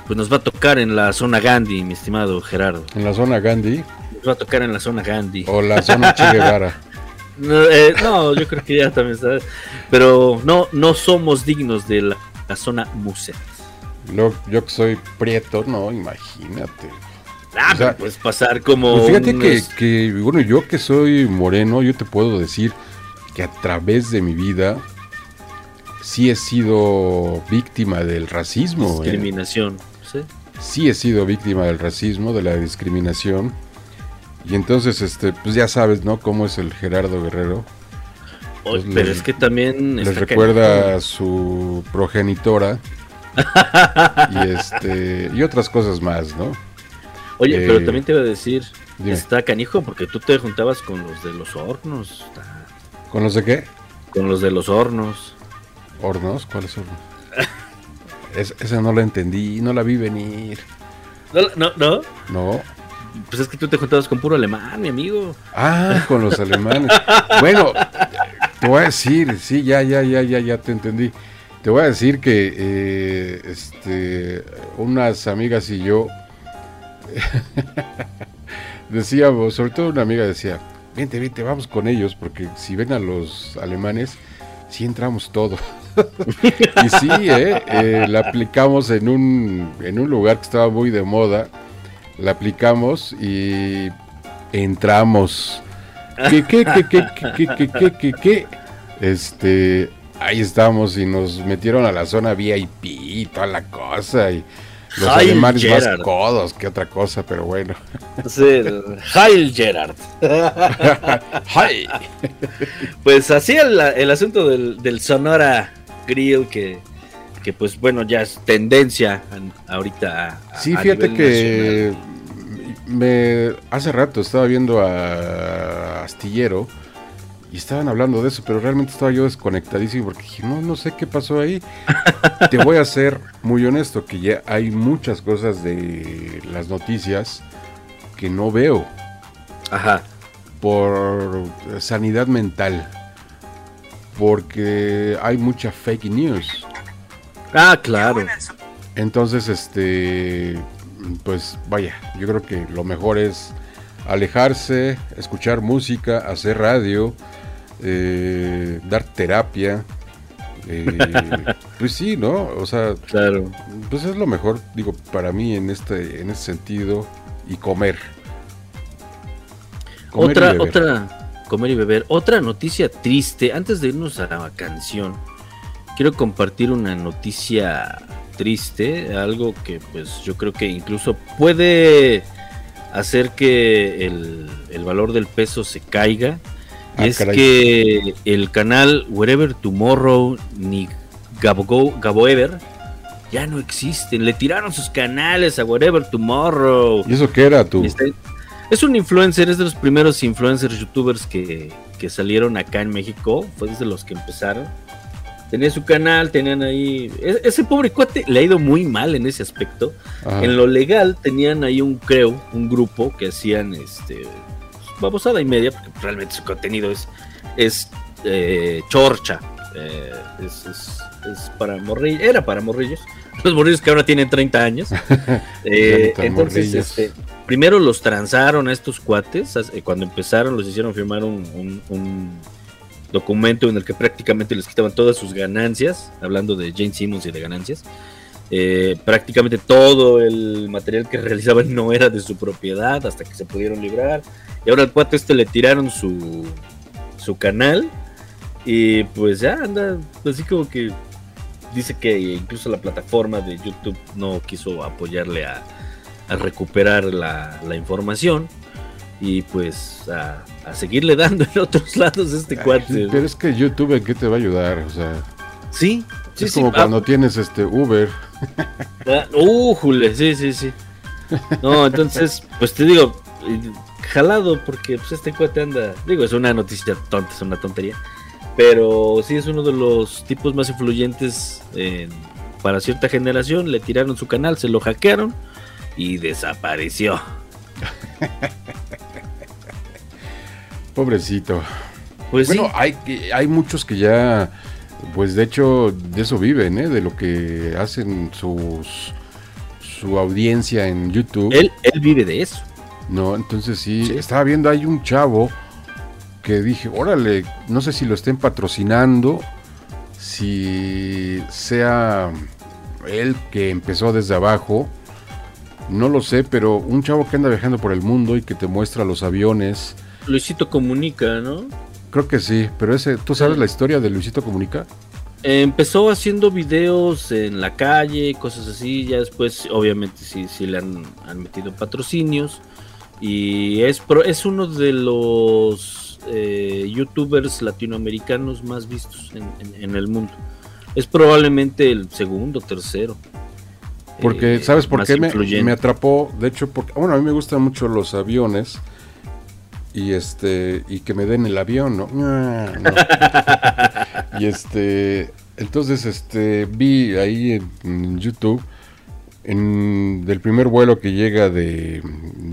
pues nos va a tocar en la zona Gandhi, mi estimado Gerardo. En la zona Gandhi Nos va a tocar en la zona Gandhi. o la zona Che Guevara. No, eh, no, yo creo que ya también sabes. Pero no, no somos dignos de la, la zona Muset. Lo- yo que soy prieto, no, imagínate. Ah, O sea, puedes pasar como. Pues fíjate que, bueno, yo que soy moreno, yo te puedo decir que a través de mi vida sí he sido víctima del racismo. ¿eh? discriminación. ¿sí? Sí he sido víctima del racismo, de la discriminación. Y entonces, este, pues ya sabes, ¿no? Cómo es el Gerardo Guerrero. Oye, pero les- es que también. Les recuerda a su progenitora. y este y otras cosas más, ¿no? Oye, eh, pero también te iba a decir. dime. Está canijo porque tú te juntabas con los de los hornos. ¿Con los de qué? Con los de los hornos. ¿Hornos? ¿Cuáles hornos? Es- esa no la entendí, no la vi venir. No, no, no. No. Pues es que tú te juntabas con puro alemán, mi amigo. Ah, con los alemanes. Bueno, te voy a decir, sí, ya, ya, ya, ya, ya te entendí. Te voy a decir que eh, este, unas amigas y yo decíamos, sobre todo una amiga decía, vente, vente, vamos con ellos, porque si ven a los alemanes, sí entramos todo. y sí, eh, eh, la aplicamos en un, en un lugar que estaba muy de moda, la aplicamos y entramos. ¿Qué, qué, qué, qué, qué, qué, qué, qué? Este, ahí estamos y nos metieron a la zona VIP y toda la cosa y los Heil alemanes Gerard. más codos que otra cosa, pero bueno. Sí, Heil Gerard. ¡Ay! Pues así el, el asunto del, del Sonora Grill, que, que pues bueno, ya es tendencia ahorita. a- Sí, a fíjate que me hace rato estaba viendo a Astillero y estaban hablando de eso, pero realmente estaba yo desconectadísimo porque dije, no, no sé qué pasó ahí. Te voy a ser muy honesto que ya hay muchas cosas de las noticias que no veo. Ajá. por sanidad mental. Porque hay mucha fake news. Ah, claro. Entonces, este, pues vaya, yo creo que lo mejor es alejarse, escuchar música, hacer radio, eh, dar terapia. eh, pues sí, ¿no? O sea, Claro. pues es lo mejor, digo, para mí en este, en ese sentido, y comer. Comer y otra, beber. otra, comer y beber. Otra noticia triste. Antes de irnos a la canción, quiero compartir una noticia triste, algo que pues yo creo que incluso puede hacer que el, el valor del peso se caiga. Ah, es caray. que el canal Wherever Tomorrow ni Gabo, Gaboever ya no existen. Le tiraron sus canales a Wherever Tomorrow. ¿Y eso qué era tú? Este, es un influencer, es de los primeros influencers youtubers que, que salieron acá en México, fue desde los que empezaron. Tenía su canal, tenían ahí. e- Ese pobre cuate le ha ido muy mal en ese aspecto. Ajá. En lo legal tenían ahí un creo, un grupo que hacían este babosada y media, porque realmente su contenido es, es eh, chorcha. eh, es, es- es para morrillos, era para morrillos. Los morrillos que ahora tienen 30 años. Eh, entonces, este, primero los transaron a estos cuates. Cuando empezaron, los hicieron firmar un, un- un documento en el que prácticamente les quitaban todas sus ganancias, hablando de Jane Simmons y de ganancias. Eh, prácticamente todo el material que realizaban no era de su propiedad hasta que se pudieron librar. Y ahora al cuate este le tiraron su, su canal y pues ya anda así como que dice que incluso la plataforma de YouTube no quiso apoyarle a, a recuperar la, la información y pues a, a seguirle dando en otros lados este Ay, cuate. Pero es que YouTube, ¿en qué te va a ayudar? O sea, Sí, sí, es sí. como ah, cuando tienes este Uber. Ah, újule, sí, sí, sí. No, entonces, pues te digo, jalado, porque pues este cuate anda, digo, es una noticia tonta, es una tontería, pero sí es uno de los tipos más influyentes en- para cierta generación, le tiraron su canal, se lo hackearon y desapareció. Pobrecito. Pues bueno, sí, hay, hay muchos que ya, pues de hecho, de eso viven, ¿eh? De lo que hacen sus su audiencia en YouTube. él, él vive de eso. No, entonces sí, Sí. estaba viendo, hay un chavo que dije, órale, no sé si lo estén patrocinando, si sea él que empezó desde abajo, no lo sé, pero un chavo que anda viajando por el mundo y que te muestra los aviones, Luisito comunica, ¿no? creo que sí, pero ese, ¿tú sabes la historia de Luisito Comunica? Empezó haciendo videos en la calle, cosas así, ya después obviamente sí, sí le han, han metido patrocinios y es, pro- es uno de los eh, youtubers latinoamericanos más vistos en, en- en el mundo. Es probablemente el segundo, tercero. Porque, eh, ¿sabes por qué me, me atrapó? De hecho, porque, bueno, a mí me gustan mucho los aviones y este y que me den el avión, ¿no? Ah, no. y este, entonces, este, vi ahí en, en YouTube en, del primer vuelo que llega de,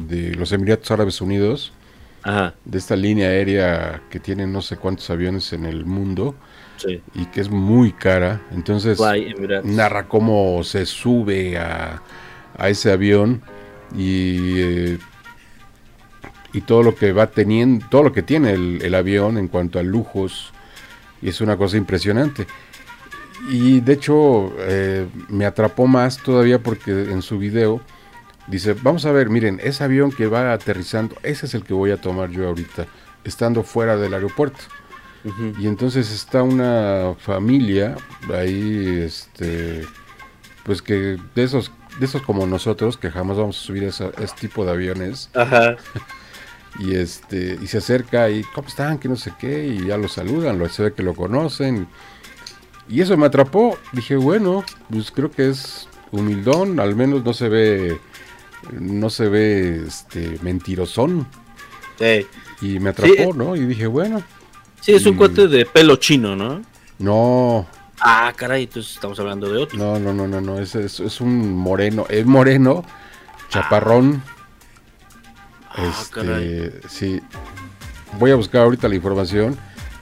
de los Emiratos Árabes Unidos, Ajá, de esta línea aérea que tiene no sé cuántos aviones en el mundo sí. y que es muy cara. Entonces, Fly narra cómo se sube a, a ese avión y, eh, y todo lo que va teniendo, todo lo que tiene el, el avión en cuanto a lujos, y es una cosa impresionante. Y de hecho eh, me atrapó más todavía porque en su video dice, vamos a ver, miren, ese avión que va aterrizando, ese es el que voy a tomar yo ahorita, estando fuera del aeropuerto. Y entonces está una familia ahí, este, pues que de esos, de esos como nosotros, que jamás vamos a subir a ese tipo de aviones, Ajá. y este, y se acerca y, ¿cómo están? Que no sé qué, y ya lo saludan, lo, se ve que lo conocen. Y eso me atrapó, dije, bueno, pues creo que es humildón, al menos no se ve, no se ve, este, mentirosón. Sí. Y me atrapó, Sí. ¿no? Y dije, bueno, Sí, es un Mm. cuate de pelo chino, ¿no? no, Ah, caray, entonces estamos hablando de otro. No, no, no, no, no, es, es, es un moreno, es moreno, chaparrón. Ah, este, caray. sí. Voy a buscar ahorita la información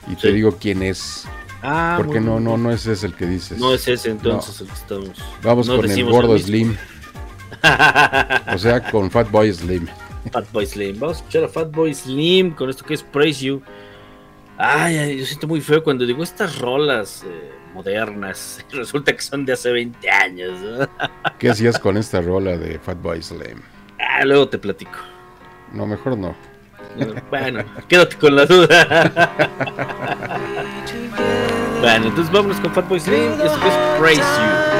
y te digo quién es, Ah, porque no, no, no ese es el que dices. No es ese entonces el que estamos. Vamos no con el gordo. Slim, o sea, con Fatboy Slim. Fatboy Slim. Vamos a escuchar a Fatboy Slim con esto que es Praise You. Ay, ay, yo siento muy feo cuando digo estas rolas eh, modernas. Resulta que son de hace 20 años. ¿no? ¿Qué hacías con esta rola de Fatboy Slim? Ah, luego te platico. No, mejor no. Bueno, quédate con la duda. bueno, entonces vámonos con Fatboy Slim. Esto es Praise You.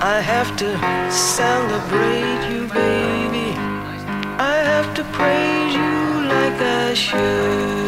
I have to celebrate you, baby. I have to praise you like I should.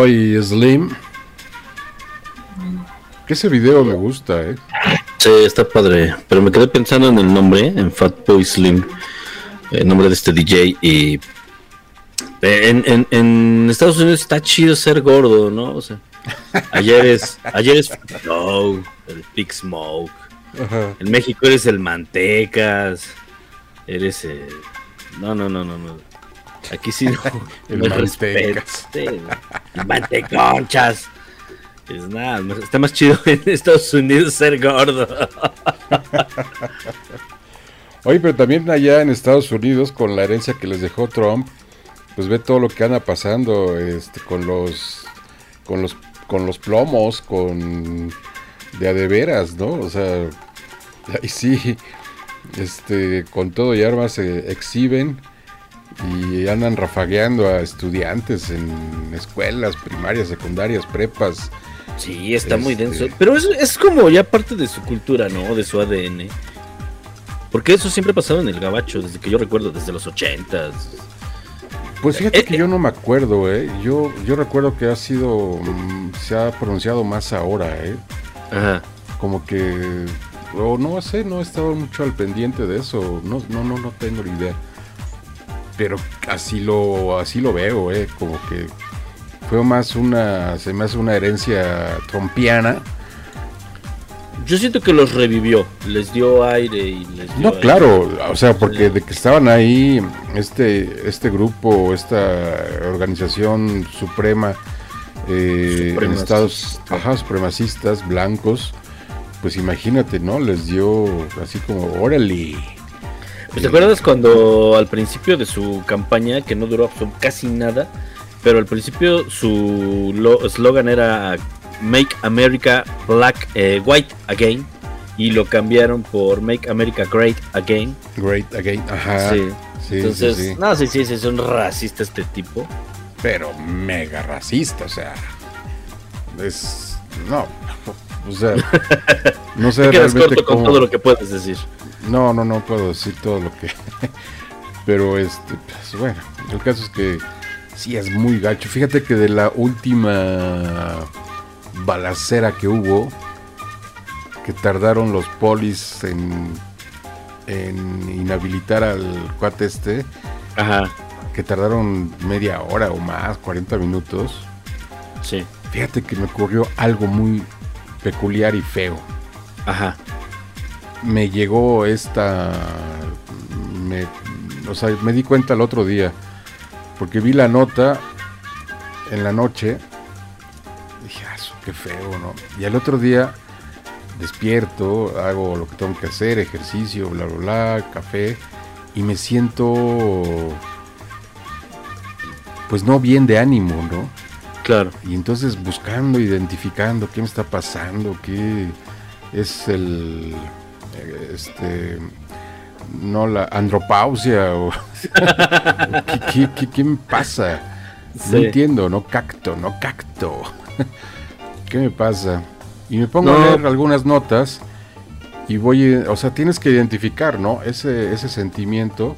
Fatboy Slim. Que ese video me gusta, ¿eh? Sí, está padre. Pero me quedé pensando en el nombre, en Fatboy Slim, el nombre de este DJ. Y eh, en, en, en Estados Unidos está chido ser gordo, ¿no? O sea, ayer es, ayer es no, el Big Smoke. Ajá. En México eres el Mantecas. Eres el. No, no, no, no, no. Aquí sí. El Mantecas. Manteconchas. Es nada, está más chido en Estados Unidos ser gordo. Oye, pero también allá en Estados Unidos, con la herencia que les dejó Trump, pues ve todo lo que anda pasando este, con los con los con los plomos, con de a de veras, ¿no? O sea, ahí sí, este, con todo y armas se exhiben y andan rafagueando a estudiantes en escuelas primarias, secundarias, prepas. Sí, está muy Este- denso. Pero es, es como ya parte de su cultura, ¿no? De su ADN. Porque eso siempre ha pasado en el gabacho, desde que yo recuerdo, desde los ochentas. Pues fíjate Eh, que yo no me acuerdo, ¿eh? Yo, yo recuerdo que ha sido, mm, se ha pronunciado más ahora, ¿eh? Ajá. Como que, o no sé, no he estado mucho al pendiente de eso, no, no, no, no tengo ni idea. Pero así lo, así lo veo, ¿eh? Como que fue más una, se me hace una herencia trompiana. Yo siento que los revivió, les dio aire y les dio No, aire. claro, o sea, porque de que estaban ahí este, este grupo, esta organización suprema eh, en. Estados ajá, supremacistas blancos, pues imagínate, ¿no? Les dio así como, órale. Pues, ¿Te acuerdas cuando al principio de su campaña, que no duró casi nada, pero al principio su lo- eslogan era Make America Black eh, White Again y lo cambiaron por Make America Great Again. Great again, ajá. sí. sí, Entonces, sí, sí. no, sí, sí, sí, es un racista este tipo. Pero mega racista, o sea. Es. No. O sea. No sé Te quedas realmente corto con todo lo que puedes decir. No, no, no puedo decir todo lo que. Pero este, pues bueno, el caso es que sí es muy gacho. Fíjate que de la última balacera que hubo, que tardaron los polis en, en inhabilitar al cuate este, Ajá, que tardaron media hora o más, 40 minutos. sí. Fíjate que me ocurrió algo muy peculiar y feo. Ajá. Me llegó esta me, o sea, me di cuenta el otro día porque vi la nota en la noche dije ah, qué feo no y al otro día despierto hago lo que tengo que hacer ejercicio bla bla bla café y me siento pues no bien de ánimo no Claro. y entonces buscando, identificando qué me está pasando, qué es el, este, no la andropausia o ¿qué, qué, qué- me pasa. No entiendo, no cacto, no cacto. ¿Qué me pasa? Y me pongo No. a leer algunas notas y voy, eh, o sea, tienes que identificar, ¿no? Ese, ese sentimiento,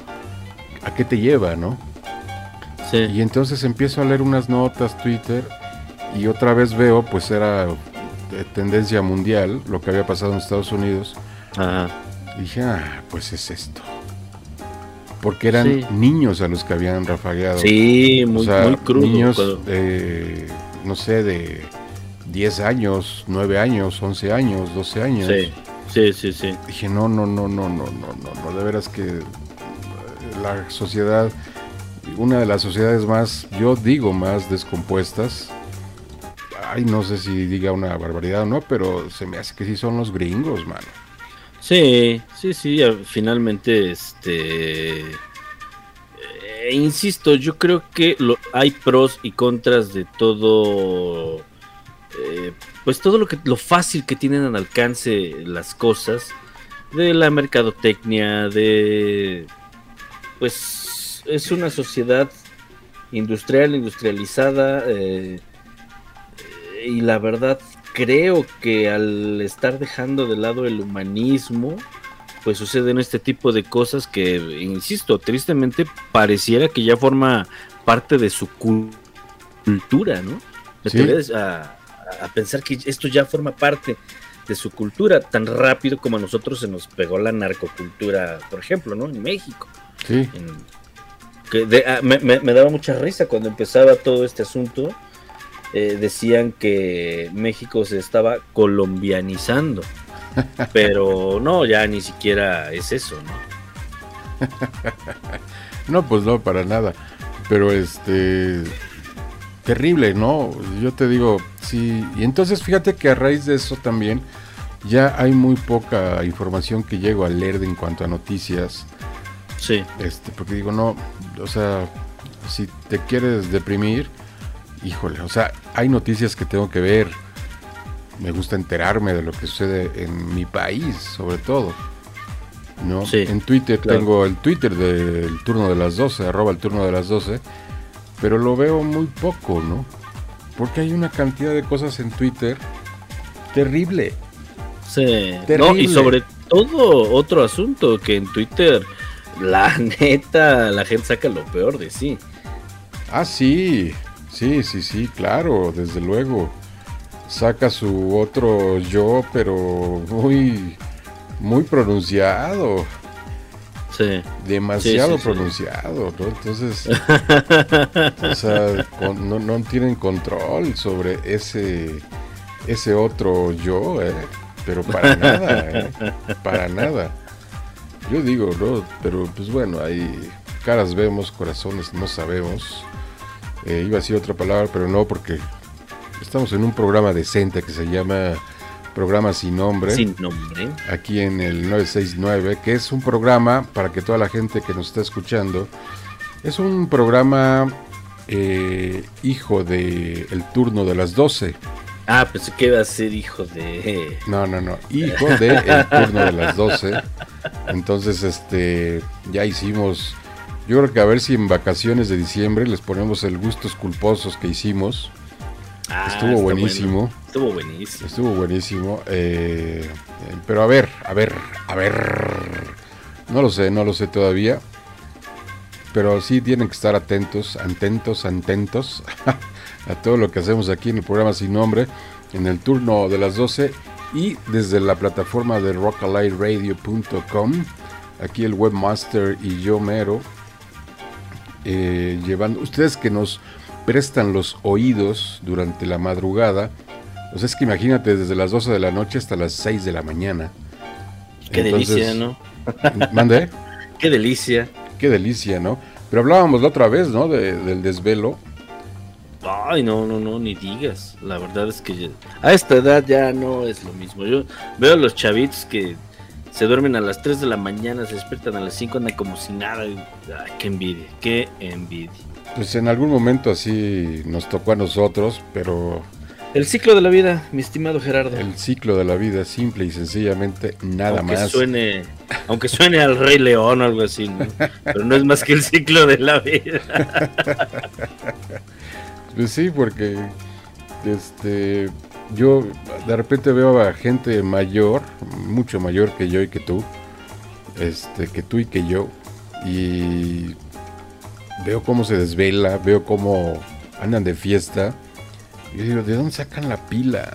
¿a qué te lleva, no? Sí. Y entonces empiezo a leer unas notas, Twitter, y otra vez veo, pues era de tendencia mundial, lo que había pasado en Estados Unidos. Ajá. Y dije, ah, pues es esto. Porque eran sí. niños a los que habían rafagueado. Sí, muy, o sea, muy crudo. Niños, cuando... eh, no sé, de 10 años, 9 años, 11 años, 12 años. Sí, sí, sí, sí. Dije, no, no, no, no, no, no, no, no de veras que eh, la sociedad, una de las sociedades más, yo digo, más descompuestas. Ay, no sé si diga una barbaridad o no, pero se me hace que sí son los gringos, mano. Sí, sí, sí, finalmente, este... eh, insisto, yo creo que lo, hay pros y contras de todo, eh, pues todo lo que, lo fácil que tienen al alcance las cosas, de la mercadotecnia, de, pues es una sociedad industrial, industrializada, eh, y la verdad creo que al estar dejando de lado el humanismo, pues suceden este tipo de cosas que, insisto, tristemente pareciera que ya forma parte de su cul- cultura, ¿no? Me Sí. atreves a, a pensar que esto ya forma parte de su cultura tan rápido como a nosotros se nos pegó la narcocultura, por ejemplo, ¿no? En México. Sí, En- que de- ah, me, me- me daba mucha risa cuando empezaba todo este asunto. Eh, decían que México se estaba colombianizando. Pero no, ya ni siquiera es eso, ¿no? no, pues no, para nada. Pero este, terrible, ¿no? Yo te digo, sí. Y entonces fíjate que a raíz de eso también ya hay muy poca información que llego a leer en cuanto a noticias. Sí, Este, porque digo, no, o sea, si te quieres deprimir, híjole, o sea, hay noticias que tengo que ver. Me gusta enterarme de lo que sucede en mi país, sobre todo. ¿no? Sí, en Twitter claro. tengo el Twitter del turno de las 12, arroba el turno de las 12, pero lo veo muy poco, ¿no? Porque hay una cantidad de cosas en Twitter terrible. sí. No, Terrible. y sobre todo otro asunto que en Twitter, la neta, la gente saca lo peor de sí. Ah, sí, sí, sí, sí, claro, desde luego. Saca su otro yo, pero muy, muy pronunciado, Sí. demasiado Sí, sí, sí. pronunciado, ¿no? Entonces, o sea, con- no, no tienen control sobre ese, ese otro yo, ¿eh? Pero para nada, ¿eh? Para nada. Yo digo, ¿no? Pero pues bueno, ahí caras vemos, corazones no sabemos. Eh, iba a decir otra palabra, pero no, porque estamos en un programa decente que se llama Programa Sin Nombre Sin nombre. aquí en el 969, que es un programa para que toda la gente que nos está escuchando, es un programa eh, hijo de el turno de las 12. Ah, pensé que iba a ser hijo de. No, no, no, hijo de el turno de las 12. Entonces, este, ya hicimos, yo creo que a ver si en vacaciones de diciembre les ponemos el gustos culposos que hicimos. Ah, Estuvo buenísimo. bueno. Estuvo buenísimo. Estuvo buenísimo. eh, eh, pero a ver, a ver, a ver. No lo sé, no lo sé todavía. Pero sí tienen que estar atentos, atentos, atentos a todo lo que hacemos aquí en el programa Sin Nombre, en el turno de las 12 y desde la plataforma de rockalightradio.com. Aquí el webmaster y yo mero. Eh, llevando ustedes que nos prestan los oídos durante la madrugada. Sea, es que imagínate desde las 12 de la noche hasta las 6 de la mañana. Qué Entonces, delicia, ¿no? Mande, Qué delicia. qué delicia, ¿no? Pero hablábamos la otra vez, ¿no? De- del desvelo. Ay, no, no, no, ni digas. La verdad es que ya- a esta edad ya no es lo mismo. Yo veo a los chavitos que se duermen a las 3 de la mañana, se despiertan a las 5, andan como si nada. Ay, qué envidia, qué envidia. Pues en algún momento así nos tocó a nosotros, pero El ciclo de la vida, mi estimado Gerardo. el ciclo de la vida simple y sencillamente nada aunque más. suene, aunque suene al Rey León o algo así, ¿no? pero no es más que el ciclo de la vida. Pues sí, porque este yo de repente veo a gente mayor, mucho mayor que yo y que tú, este, que tú y que yo, y veo cómo se desvela, veo cómo andan de fiesta. Y yo digo, ¿de dónde sacan la pila?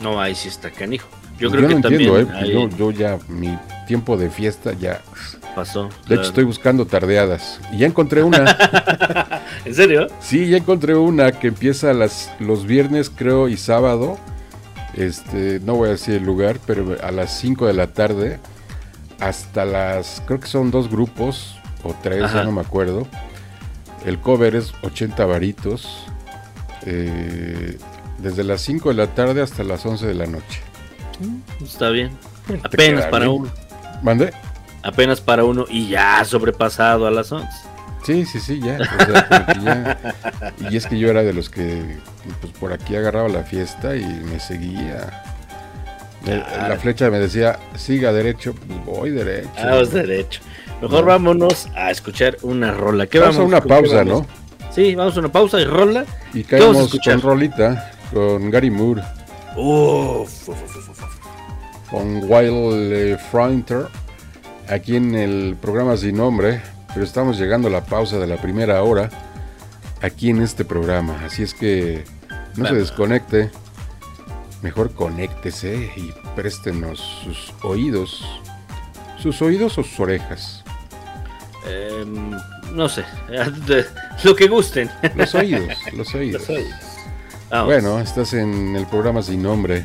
No, ahí sí está canijo. Yo Yo creo que entiendo, también ¿eh? porque hay- yo, yo ya, mi tiempo de fiesta ya. Pasó. De hecho, estoy buscando tardeadas. Y ya encontré una. ¿En serio? sí, ya encontré una que empieza las, los viernes, creo, y sábado. Este, no voy a decir el lugar, pero a las 5 de la tarde. Hasta las. Creo que son dos grupos. O tres, Ajá. ya no me acuerdo. El cover es 80 varitos. eh, desde las 5 de la tarde hasta las 11 de la noche. Está bien. Apenas para uno. ¿Mande? Apenas para uno y ya sobrepasado a las 11. Sí, sí, sí, ya. o sea, como que ya- Y es que yo era de los que pues, por aquí agarraba la fiesta y me seguía. Claro. La flecha me decía, siga derecho, pues voy derecho. Vamos derecho. Mejor vámonos a escuchar una rola. ¿Qué Vamos a vamos una con qué pausa? ¿no? Sí, vamos a una pausa y rola. Y ¿Qué vamos a caemos escuchar? con Rolita, con Gary Moore, Uf, uf, uf, uf, uf. con Wild eh, Frontier, aquí en el programa Sin Nombre, pero estamos llegando a la pausa de la primera hora, aquí en este programa. Así es que no se desconecte, mejor conéctese y préstenos sus oídos. ¿Sus oídos o sus orejas? Em, no sé. Lo que gusten. Los oídos, los oídos. Los oídos. Vamos. Bueno, estás en el programa Sin Nombre.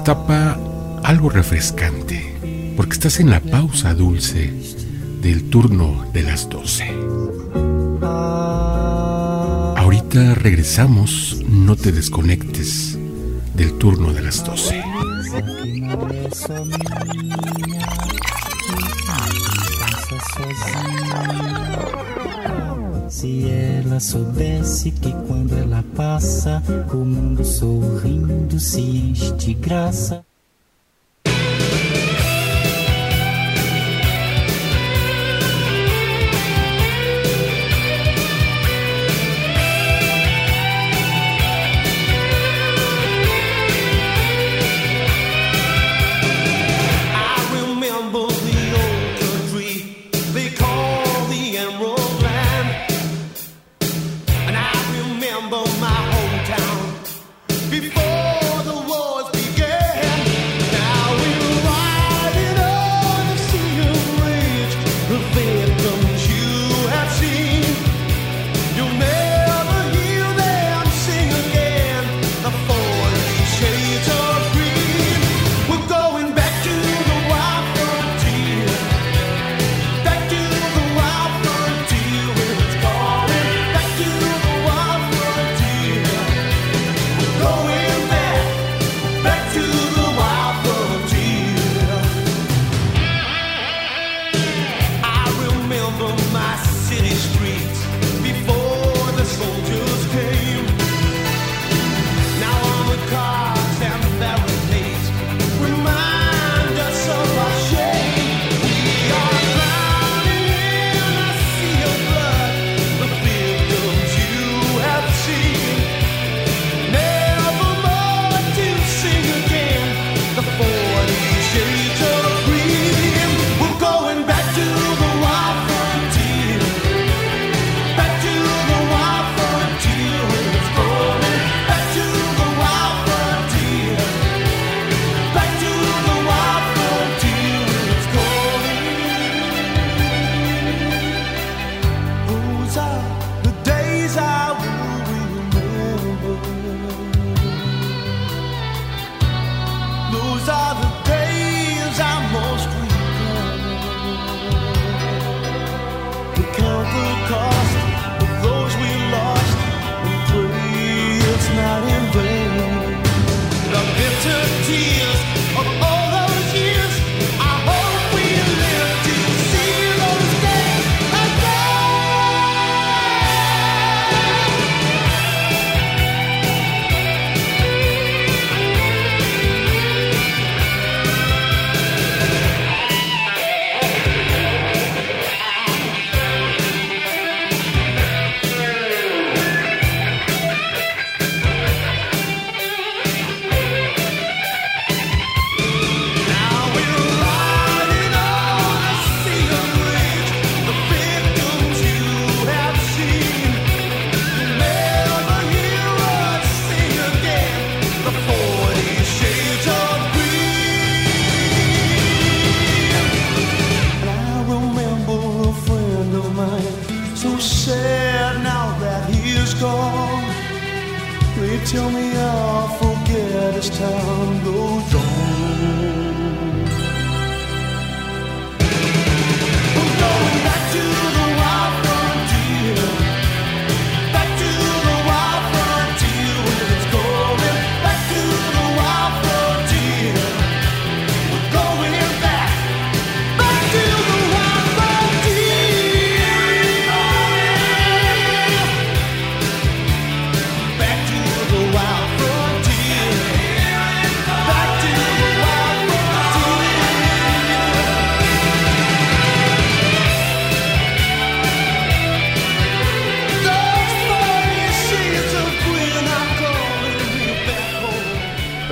Destapa algo refrescante, porque estás en la pausa dulce del turno de las 12. Ahorita regresamos, no te desconectes del turno de las 12. Se ela soubesse que quando ela passa, o mundo sorrindo se enche de graça.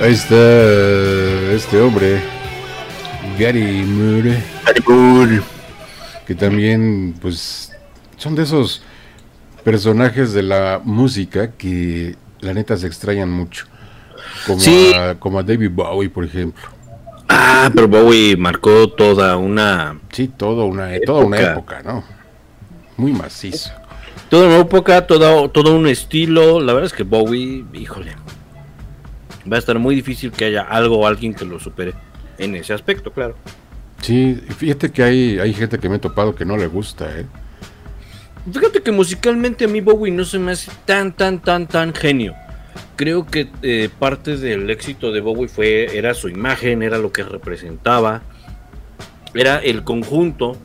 Ahí está eh, este hombre, Gary Moore, que también, pues, son de esos personajes de la música que la neta se extrañan mucho. Como, Sí. a, como a David Bowie, por ejemplo. Ah, pero Bowie marcó toda una Sí, toda una, toda una Época. época, ¿no? Muy macizo. toda una época, todo, todo un estilo. La verdad es que Bowie, híjole, va a estar muy difícil que haya algo o alguien que lo supere en ese aspecto, claro. Sí, fíjate que hay, hay gente que me he topado que no le gusta, ¿eh? Fíjate que musicalmente a mí Bowie no se me hace tan, tan, tan, tan genio. Creo que eh, parte del éxito de Bowie fue, era su imagen, era lo que representaba, era el conjunto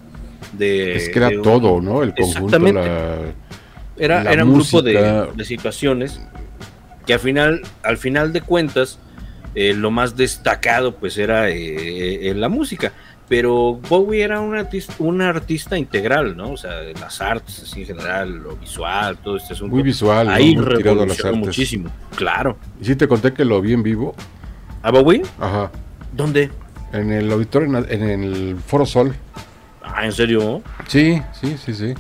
de... es que era un- todo, ¿no? El conjunto, la... Era, la era un grupo de, de situaciones que al final, al final de cuentas, eh, lo más destacado pues era eh, eh, la música. Pero Bowie era un artista, un artista integral, ¿no? O sea, las artes así en general, lo visual, todo este asunto. Muy visual, ¿no? Ahí Muy tirado a las revolucionó artes. muchísimo. Claro. ¿Y sí te conté que lo vi en vivo? ¿A Bowie? Ajá. ¿Dónde? En el auditorio, en el Foro Sol. Ah, ¿en serio? Sí, sí, sí, sí.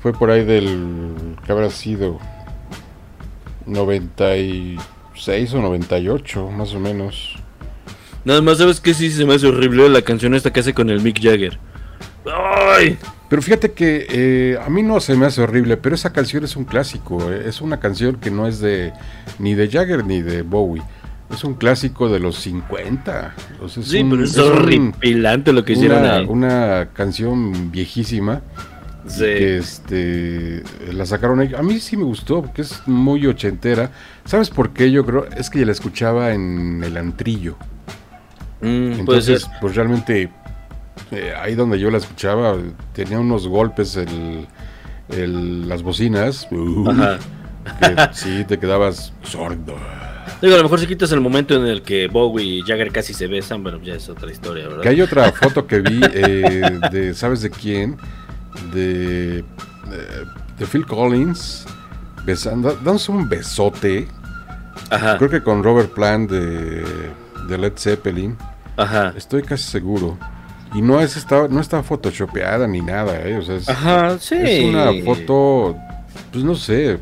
Fue por ahí del. que habrá sido? 96 o 98, más o menos. Nada más, ¿sabes qué? Sí, se me hace horrible la canción esta que hace con el Mick Jagger. ¡Ay! Pero fíjate que eh, a mí no se me hace horrible, pero esa canción es un clásico. eh, Es una canción que no es de ni de Jagger ni de Bowie. Es un clásico de los 50. O sea, es Sí, un- pero es, es un- horripilante lo que hicieron una, ahí. una canción viejísima. Sí. que este la sacaron ahí. A mí sí me gustó, porque es muy ochentera. ¿Sabes por qué? Yo creo, es que la escuchaba en el antrillo. Mm. Entonces, pues realmente eh, ahí donde yo la escuchaba tenía unos golpes el, el- las bocinas. uh, Ajá. que sí te quedabas sordo. Digo, a lo mejor si quitas el momento en el que Bowie y Jagger casi se besan, bueno, ya es otra historia, ¿verdad? Que hay otra foto que vi eh, de, ¿sabes de quién? De, de, de Phil Collins besando, dándose un besote. Ajá, Creo que con Robert Plant de, de Led Zeppelin. ajá. Estoy casi seguro. Y no es estaba, no está photoshopeada ni nada, ¿eh? O sea, es, Ajá, sí. es una foto, pues no sé,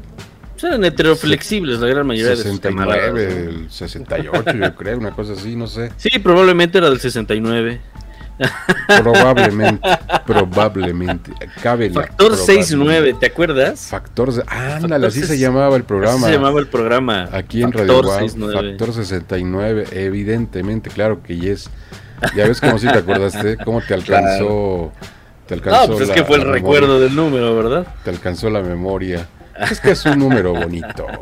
Son heteroflexibles la gran mayoría de sus 69, camaradas. del 68, yo creo, una cosa así, no sé. Sí, probablemente era del 69. Probablemente, probablemente. Cabe la Factor probabilidad. 69, ¿te acuerdas? Factor, se- ándale, Factor así se llamaba el Así programa. se llamaba el programa. Aquí en Factor Radio Guau, 69. Factor 69, evidentemente, claro que yes. Ya ves cómo si te acordaste, cómo te alcanzó, te alcanzó No, pues es la- que fue el recuerdo del número, ¿verdad? te alcanzó la memoria. Es que es un número bonito.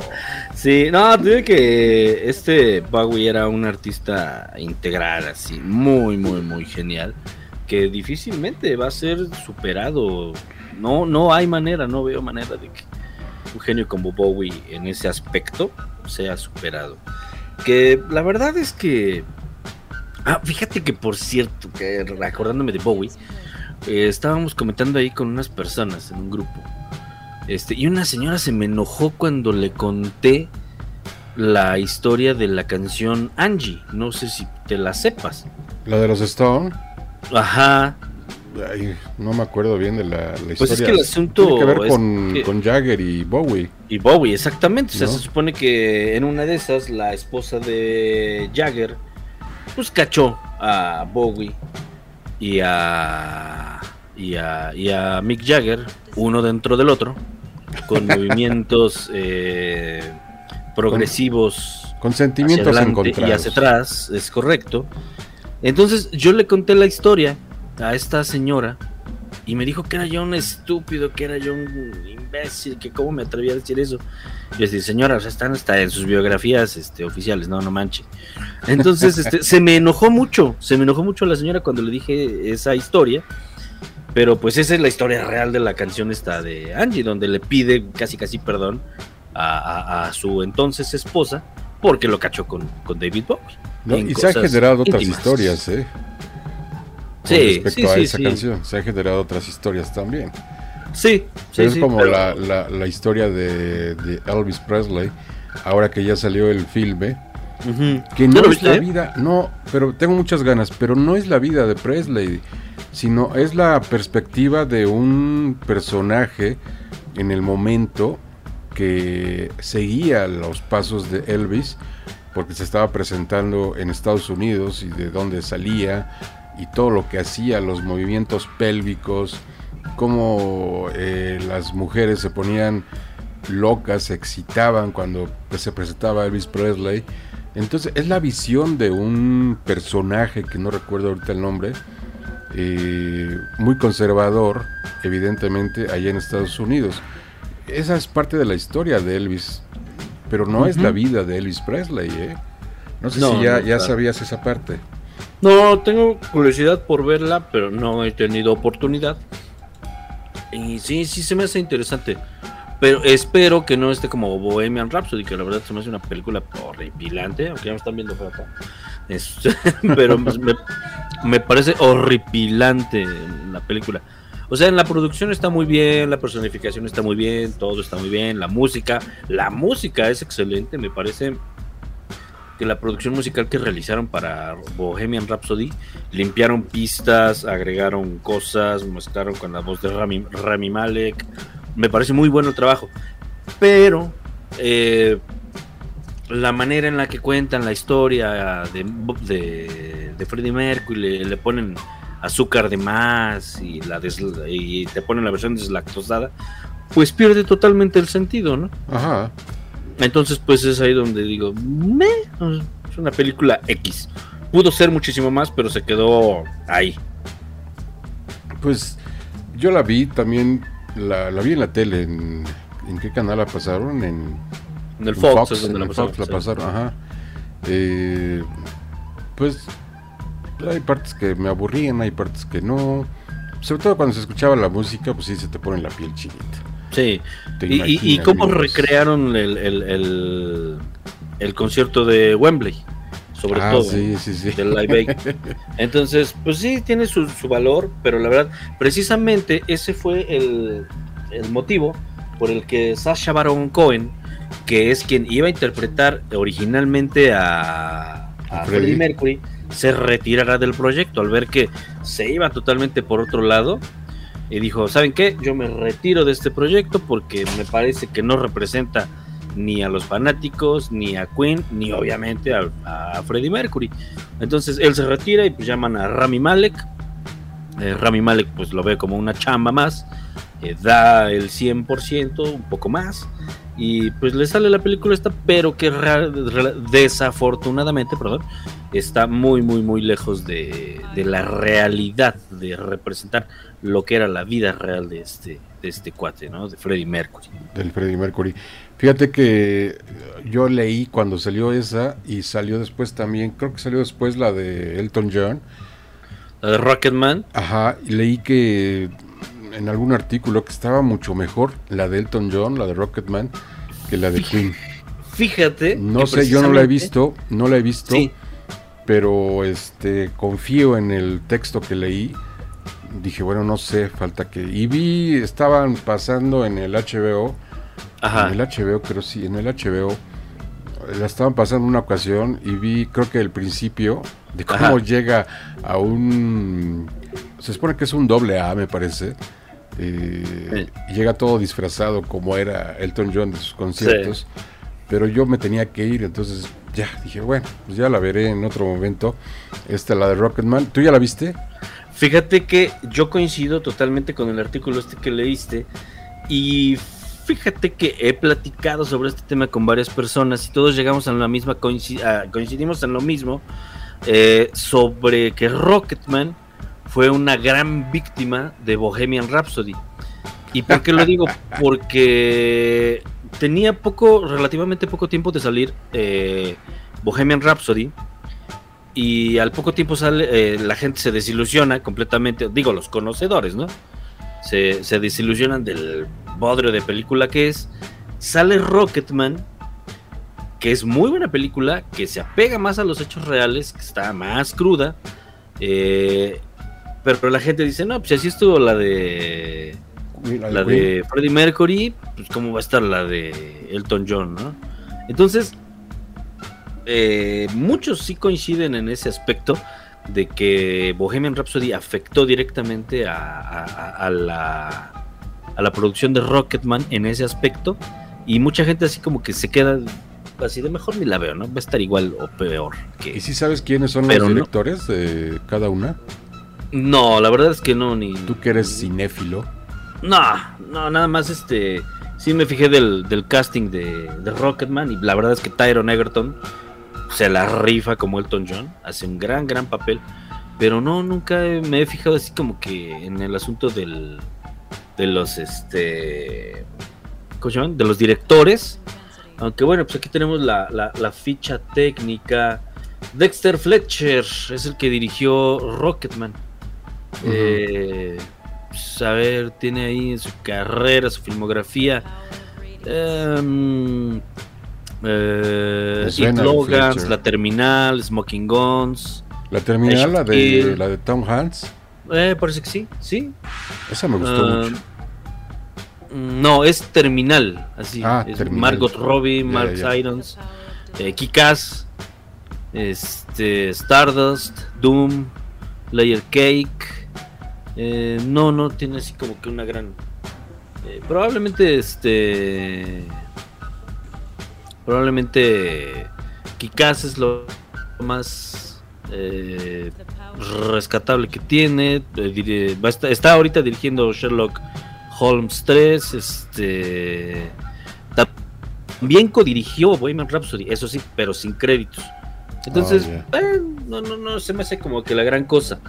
Sí, no, te digo que este Bowie era un artista integral, así, muy, muy, muy genial, que difícilmente va a ser superado. No, no hay manera, no veo manera de que un genio como Bowie en ese aspecto sea superado. Que la verdad es que... Ah, fíjate que por cierto, que de Bowie, eh, estábamos comentando ahí con unas personas en un grupo. Este, y una señora se me enojó cuando le conté la historia de la canción Angie. No sé si te la sepas. La de los Stone, Ajá. ay, no me acuerdo bien de la, la historia. Pues es que el asunto Tiene que ver con, que- con Jagger y Bowie. Y Bowie, exactamente. O sea, ¿No? se supone que en una de esas la esposa de Jagger pues cachó a Bowie y a y a, y a Mick Jagger uno dentro del otro, con movimientos eh, progresivos Con hacia sentimientos adelante y encontrados. hacia atrás, es correcto. Entonces yo le conté la historia a esta señora y me dijo que era yo un estúpido, que era yo un imbécil, que cómo me atrevía a decir eso. Yo decía, señora, o sea, están hasta en sus biografías este, oficiales, no, no manche. Entonces este, se me enojó mucho, se me enojó mucho la señora cuando le dije esa historia. Pero pues esa es la historia real de la canción esta de Angie, donde le pide casi casi perdón a, a- a su entonces esposa porque lo cachó con, con David Bowie. ¿no? Y se han generado otras íntimas. historias, ¿eh? Con Sí, respecto sí, a sí, esa sí. canción. Se han generado otras historias también. Sí, sí, es como pero- la, la- la historia de, de Elvis Presley, ahora que ya salió el filme, Que ¿Ya no es la vida, no, pero tengo muchas ganas, pero no es la vida de Presley, sino es la perspectiva de un personaje en el momento que seguía los pasos de Elvis, porque se estaba presentando en Estados Unidos y de dónde salía y todo lo que hacía, los movimientos pélvicos, cómo eh, las mujeres se ponían locas, se excitaban cuando se presentaba Elvis Presley. Entonces es la visión de un personaje que no recuerdo ahorita el nombre, eh, muy conservador, evidentemente, allá en Estados Unidos. Esa es parte de la historia de Elvis, pero no es la vida de Elvis Presley. ¿eh? No sé No, si ya, no, ya sabías esa parte. No, tengo curiosidad por verla, pero no he tenido oportunidad. Y sí, sí se me hace interesante. Pero espero que no esté como Bohemian Rhapsody, que la verdad se me hace una película horripilante, aunque ya me están viendo por. Es- pero me, me parece horripilante la película. O sea, en la producción está muy bien, la personificación está muy bien, todo está muy bien, la música, la música es excelente, me parece que la producción musical que realizaron para Bohemian Rhapsody limpiaron pistas, agregaron cosas, mezclaron con la voz de Rami, Rami Malek. Me parece muy bueno el trabajo. Pero eh, la manera en la que cuentan la historia de, de, de Freddie Mercury, le, le ponen azúcar de más y, la des- y te ponen la versión deslactosada, pues pierde totalmente el sentido, ¿no? Ajá. Entonces, pues es ahí donde digo, es una película X. Pudo ser muchísimo más, pero se quedó ahí. Pues yo la vi también, la, la vi en la tele, en, ¿en qué canal la pasaron? En, En el en Fox, es donde en la pasaron, Fox la sí. pasaron, ajá. Eh, pues hay partes que me aburrían, hay partes que no. Sobre todo cuando se escuchaba la música, pues sí se te pone la piel chinita. Sí. Y, y- cómo recrearon el, el- el- el concierto de Wembley, sobre Ah, todo. sí, sí, sí. del Live Aid. Entonces, pues sí, tiene su, su valor, pero la verdad, precisamente ese fue el, el motivo por el que Sasha Baron Cohen, que es quien iba a interpretar originalmente a, a Freddie. Mercury, se retirará del proyecto al ver que se iba totalmente por otro lado. Y dijo, ¿saben qué? Yo me retiro de este proyecto porque me parece que no representa ni a los fanáticos, ni a Queen, ni obviamente a, Freddie Mercury. Entonces él se retira y pues llaman a Rami Malek. Eh, Rami Malek pues lo ve como una chamba más, eh, da el 100%, un poco más, y pues le sale la película esta, pero que desafortunadamente, perdón, está muy, muy, muy lejos de, de la realidad, de representar lo que era la vida real de este, de este cuate, ¿no? De Freddie Mercury. del Freddie Mercury. Fíjate que yo leí cuando salió esa y salió después también, creo que salió después la de Elton John. La de Rocketman, Ajá, y leí que en algún artículo que estaba mucho mejor la de Elton John, la de Rocketman, que la de Queen. fíjate. No sé, yo no la he visto, no la he visto, Sí. pero este confío en el texto que leí. Dije, bueno, no sé, falta que... Y vi, estaban pasando en el HBO, Ajá. en el HBO, creo sí, en el HBO. La estaban pasando una ocasión y vi, creo que el principio de cómo Ajá. llega a un. Se supone que es un doble A, me parece. eh, Llega todo disfrazado como era Elton John de sus conciertos. Pero yo me tenía que ir, entonces ya dije, bueno, pues ya la veré en otro momento. Esta, la de Rocketman. ¿Tú ya la viste? Fíjate que yo coincido totalmente con el artículo este que leíste y fíjate que he platicado sobre este tema con varias personas y todos llegamos a la misma coinci- a- coincidimos en lo mismo eh, sobre que Rocketman fue una gran víctima de Bohemian Rhapsody. ¿Y por qué lo digo? Porque tenía poco, relativamente poco tiempo de salir eh, Bohemian Rhapsody y al poco tiempo sale, eh, la gente se desilusiona completamente, digo los conocedores, ¿no? Se, se desilusionan del bodrio de película que es. Sale Rocketman, que es muy buena película, que se apega más a los hechos reales, que está más cruda. eh, pero la gente dice, no, pues si así estuvo la de la de Freddie Mercury, pues cómo va a estar la de Elton John, ¿no? Entonces, eh, muchos sí coinciden en ese aspecto de que Bohemian Rhapsody afectó directamente a, a- a- a la, a la producción de Rocketman en ese aspecto y mucha gente así como que se queda así de mejor ni la veo, ¿no? Va a estar igual o peor. Que... ¿Y si sabes quiénes son Pero los no. directores de cada una? No, la verdad es que no, ni... Tú que eres cinéfilo. No, no, nada más este. Sí me fijé del, del casting de, de Rocketman y la verdad es que Tyron Egerton se la rifa como Elton John, hace un gran, gran papel. Pero no, nunca me he fijado así como que en el asunto del, de los, este, ¿cómo se llaman? De los directores. Aunque bueno, pues aquí tenemos la, la- la ficha técnica. Dexter Fletcher es el que dirigió Rocketman. Eh, pues, a ver, tiene ahí en su carrera, su filmografía. em, eh, It Logans. La Terminal, Smoking Guns. La terminal, la de, la de Tom Hanks, Eh, parece que sí, sí. esa me gustó Ah, mucho. mm, No, es Terminal, así. Ah, es Terminal. Margot Robbie, Mark ya. Irons, eh, Kick-Ass, este, Stardust, Doom, Layer Cake. eh, no, no tiene así como que una gran. eh, probablemente este. Probablemente Kick-Ass es lo más eh, rescatable que tiene. eh, está ahorita dirigiendo Sherlock Holmes 3. Este. También codirigió Bohemian Rhapsody, eso sí, pero sin créditos. Entonces, eh, no, no, no se me hace como que la gran cosa.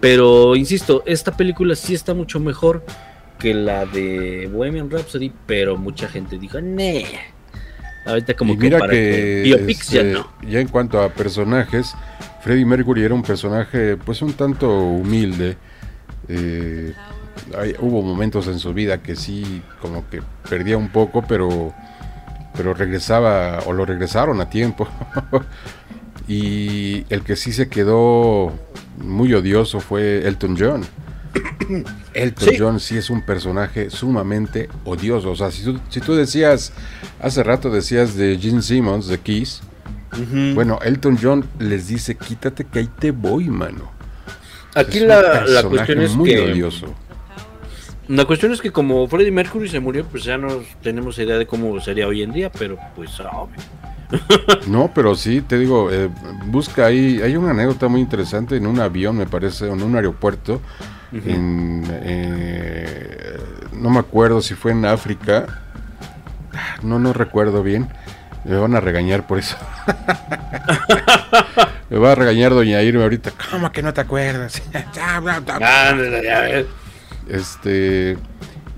Pero insisto, esta película sí está mucho mejor que la de Bohemian Rhapsody, pero mucha gente dijo, nee. Ahorita como y que mira para que, biopics ya este, no. ya en cuanto a personajes, Freddie Mercury era un personaje pues un tanto humilde. eh, hay- hubo momentos en su vida que sí como que perdía un poco, pero pero regresaba o lo regresaron a tiempo. y el que sí se quedó muy odioso fue Elton John. Elton Sí. John sí es un personaje sumamente odioso. O sea, si tú, si tú decías, hace rato decías de Gene Simmons, de Kiss, Bueno, Elton John les dice, quítate que ahí te voy, mano. Aquí Es un la, la cuestión es muy que odioso. la cuestión es que como Freddie Mercury se murió, pues ya no tenemos idea de cómo sería hoy en día, pero pues obvio. No, pero sí, te digo, eh, busca ahí, hay una anécdota muy interesante en un avión, me parece, o en un aeropuerto, en, eh, no me acuerdo si fue en África, no, no recuerdo bien, me van a regañar por eso. me va a regañar doña Irma ahorita, ¿cómo que no te acuerdas? Este,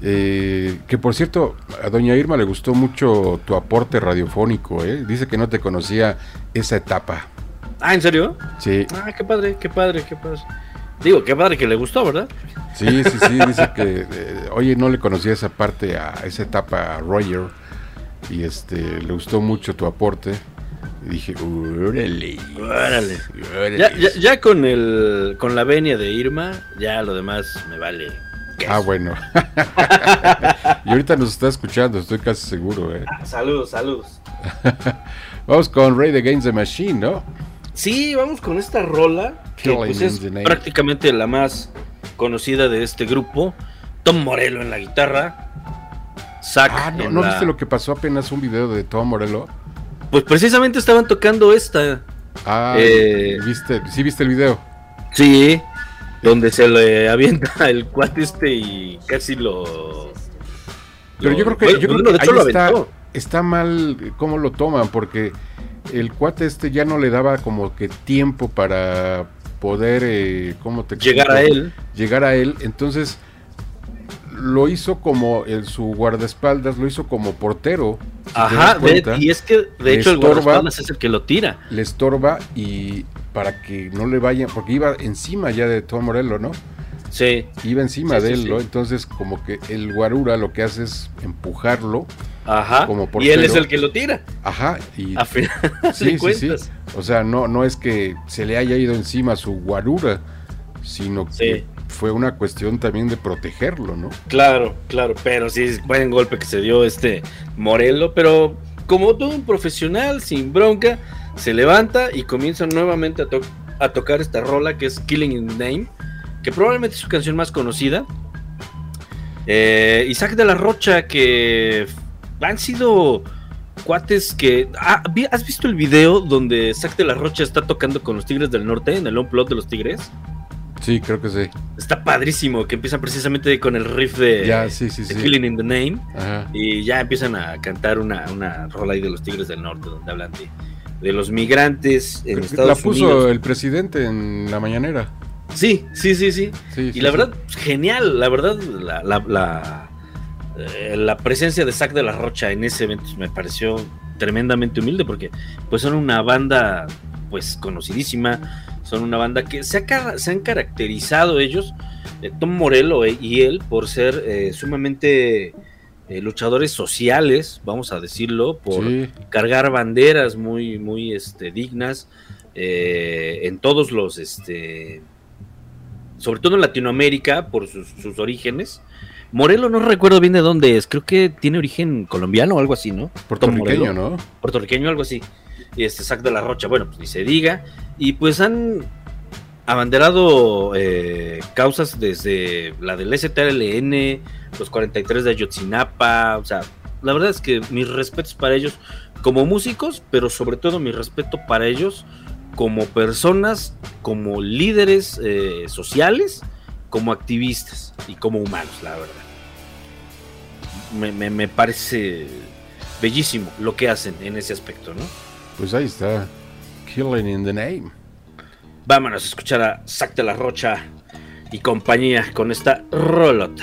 eh, que por cierto, a doña Irma le gustó mucho tu aporte radiofónico, ¿eh? Dice que no te conocía esa etapa. Ah, ¿en serio? Sí, Ah, qué padre, qué padre, qué padre. Digo, qué padre que le gustó, ¿verdad? sí, sí, sí, dice que, eh, oye, no le conocía esa parte, a esa etapa a Roger, y este, le gustó mucho tu aporte. Y dije, órale, Órale. órale". Ya, ya, ya con el con la venia de Irma, ya lo demás me vale. Ah, bueno. y ahorita nos está escuchando, estoy casi seguro, ¿eh? Saludos, saludos. Vamos con Ray Against the Machine, ¿no? Sí, vamos con esta rola, que pues es the prácticamente la más conocida de este grupo. Tom Morello en la guitarra. Zack Ah, ¿no, ¿no la- viste lo que pasó apenas un video de Tom Morello? Pues precisamente estaban tocando esta. Ah, Eh. ¿viste, sí viste el video. Sí. donde se le avienta el cuate este y casi lo. Pero lo- yo creo que, bueno, yo creo que ahí lo está, mal cómo lo toman, porque el cuate este ya no le daba como que tiempo para poder, eh, ¿cómo te Llegar a explico? él. Llegar a él, entonces lo hizo como el, su guardaespaldas, lo hizo como portero. Ajá, de- y es que de hecho el guardaespaldas es el que lo tira. le estorba y para que no le vayan, porque iba encima ya de Tom Morello, ¿no? Sí, Iba encima Sí, de él, sí. ¿no? Entonces como que el guarura lo que hace es empujarlo, ajá. Como y él es portero. el que lo tira. ajá, y A final Sí, de sí, sí. cuentas. O sea, no, no es que se le haya ido encima su guarura, sino que. Fue una cuestión también de protegerlo, ¿no? Claro, claro, pero sí, buen golpe que se dio este Morelo, pero como todo un profesional, sin bronca, se levanta y comienza nuevamente a, to- a tocar esta rola que es Killing in the Name, que probablemente es su canción más conocida. Eh, Isaac de la Rocha, que han sido cuates que... ah, ¿Has visto el video donde Isaac de la Rocha está tocando con los Tigres del Norte, en el on-plot de los Tigres? Sí, creo que sí. Está padrísimo, que empiezan precisamente con el riff de... ya, sí, sí, de sí. Killing in the Name. Ajá. Y ya empiezan a cantar una, una rola ahí de los Tigres del Norte, donde hablan de, de los migrantes en Estados la puso Unidos. el presidente en la mañanera. Sí, sí, sí, sí. Y la verdad, genial, la verdad, la, la, la, eh, la presencia de Zack de la Rocha en ese evento me pareció tremendamente humilde porque pues son una banda pues conocidísima, son una banda que se, ha se han caracterizado ellos, eh, Tom Morello eh, y él, por ser eh, sumamente eh, luchadores sociales, vamos a decirlo, por Sí, cargar banderas muy, muy este, dignas eh, en todos los, este, sobre todo en Latinoamérica, por sus, sus orígenes. Morelo no recuerdo bien de dónde es, creo que tiene origen colombiano o algo así, ¿no? Puertorriqueño. ¿no? Puertorriqueño, algo así. Y este Sac de la Rocha, bueno, pues ni se diga. Y pues han abanderado eh, causas desde la del STLN, los 43 de Ayotzinapa, o sea, la verdad es que mis respetos para ellos como músicos, pero sobre todo mi respeto para ellos como personas, como líderes eh, sociales, como activistas y como humanos, la verdad. Me- me parece bellísimo lo que hacen en ese aspecto, ¿no? Pues ahí está. Killing in the name. Vámonos a escuchar a Zac de la Rocha y compañía con esta rolota.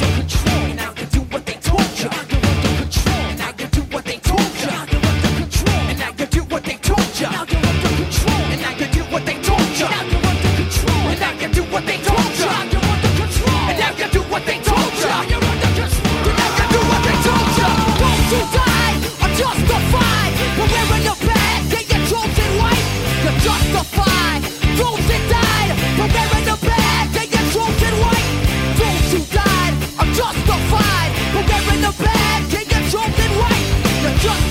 转。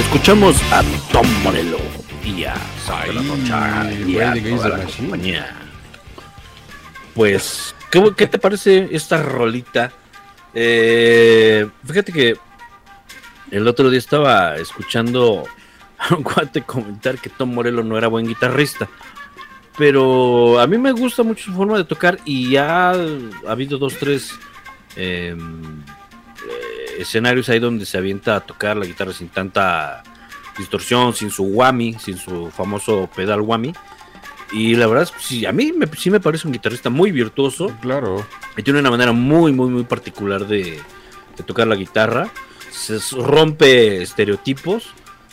Escuchamos a Tom Morello y a Santa la Rocha y a toda compañía. Pues, ¿qué, qué te parece esta rolita? Eh, fíjate que el otro día estaba escuchando a un cuate comentar que Tom Morello no era buen guitarrista. Pero a mí me gusta mucho su forma de tocar y ya ha habido dos, tres eh, eh, escenarios ahí donde se avienta a tocar la guitarra sin tanta distorsión, sin su whammy, sin su famoso pedal whammy. Y la verdad sí, a mí me, sí me parece un guitarrista muy virtuoso Claro. y tiene una manera muy, muy, muy particular de, de tocar la guitarra. Se rompe estereotipos.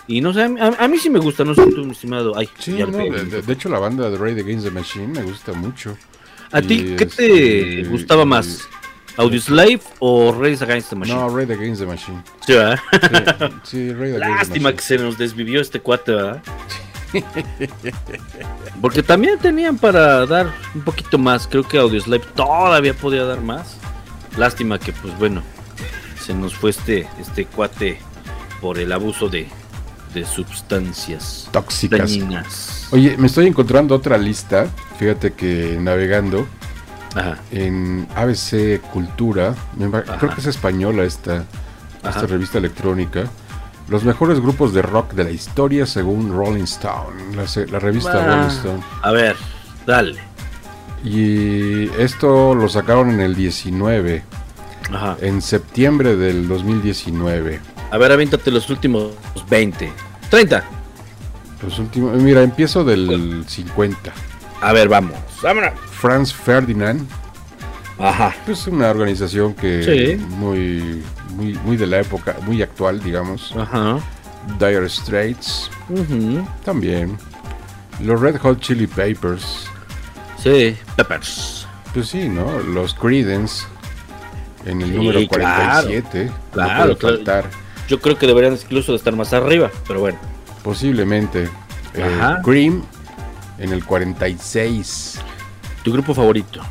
Y no sé, a, mí- a- a mí sí me gusta, no sé tú, mi estimado. Ay, Sí, no, de, de- de hecho la banda de Raid Against the Machine me gusta mucho. ¿A ti qué te este, gustaba más? ¿Audioslave o Race Against the Machine? No, Raid Against the Machine. Sí, ¿verdad? Sí, sí Raid Against the Lástima Machine. que se nos desvivió este cuate, ¿verdad? Porque también tenían para dar un poquito más. Creo que Audioslave todavía podía dar más. Lástima que, pues bueno, se nos fue este, este cuate por el abuso de, de sustancias Tóxicas. dañinas. Oye, me estoy encontrando otra lista. Fíjate que navegando Ajá. en ABC Cultura, Ajá. creo que es española esta, esta Ajá. revista electrónica. Los mejores grupos de rock de la historia según Rolling Stone, la, revista Ah. Rolling Stone. A ver, dale. Y esto lo sacaron en el 19, Ajá. en septiembre del 2019. A ver, aviéntate los últimos 20. 30. Los últimos, mira, empiezo del 50. A ver, vamos. Vámonos. Franz Ferdinand, Ajá. pues una organización que Sí. muy, muy, muy de la época, muy actual, digamos. Ajá. Dire Straits, Ujú. también. Los Red Hot Chili Peppers, Sí, Peppers. pues sí, ¿no? Los Creedence, en el Sí, número claro. 47, Claro, no puede claro. Yo creo que deberían incluso de estar más arriba, pero bueno. Posiblemente. Eh, Ajá. Cream, en el 46. Tu grupo favorito.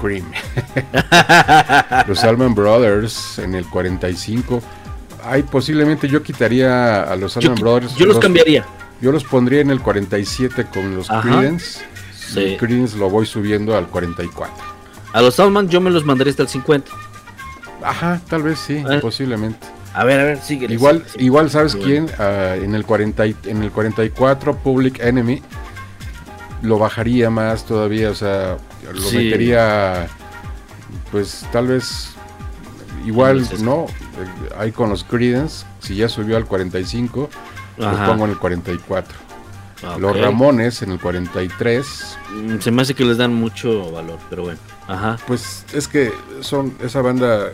Cream. Los Allman Brothers en el 45. Ahí posiblemente yo quitaría a los Yo, Allman Brothers. yo los cambiaría. Yo los pondría en el 47 con los Ajá. Creedence. Sí. Y Creedence lo voy subiendo al 44. A los Allman yo me los mandaría hasta el 50. Ajá, tal vez sí, Eh. posiblemente. A ver, a ver, sigue. Igual, igual ¿sabes Bueno. quién? Ah, en, el 40, y- en el 44, Public Enemy, lo bajaría más todavía, o sea, lo Sí. metería, pues tal vez, igual, ¿no? Eh, Ahí con los Creedence, si ya subió al 45, lo Ajá. pongo en el 44. Ok. Los Ramones en el 43, Mm, Se me hace que les dan mucho valor, pero bueno. Ajá. pues es que son esa banda,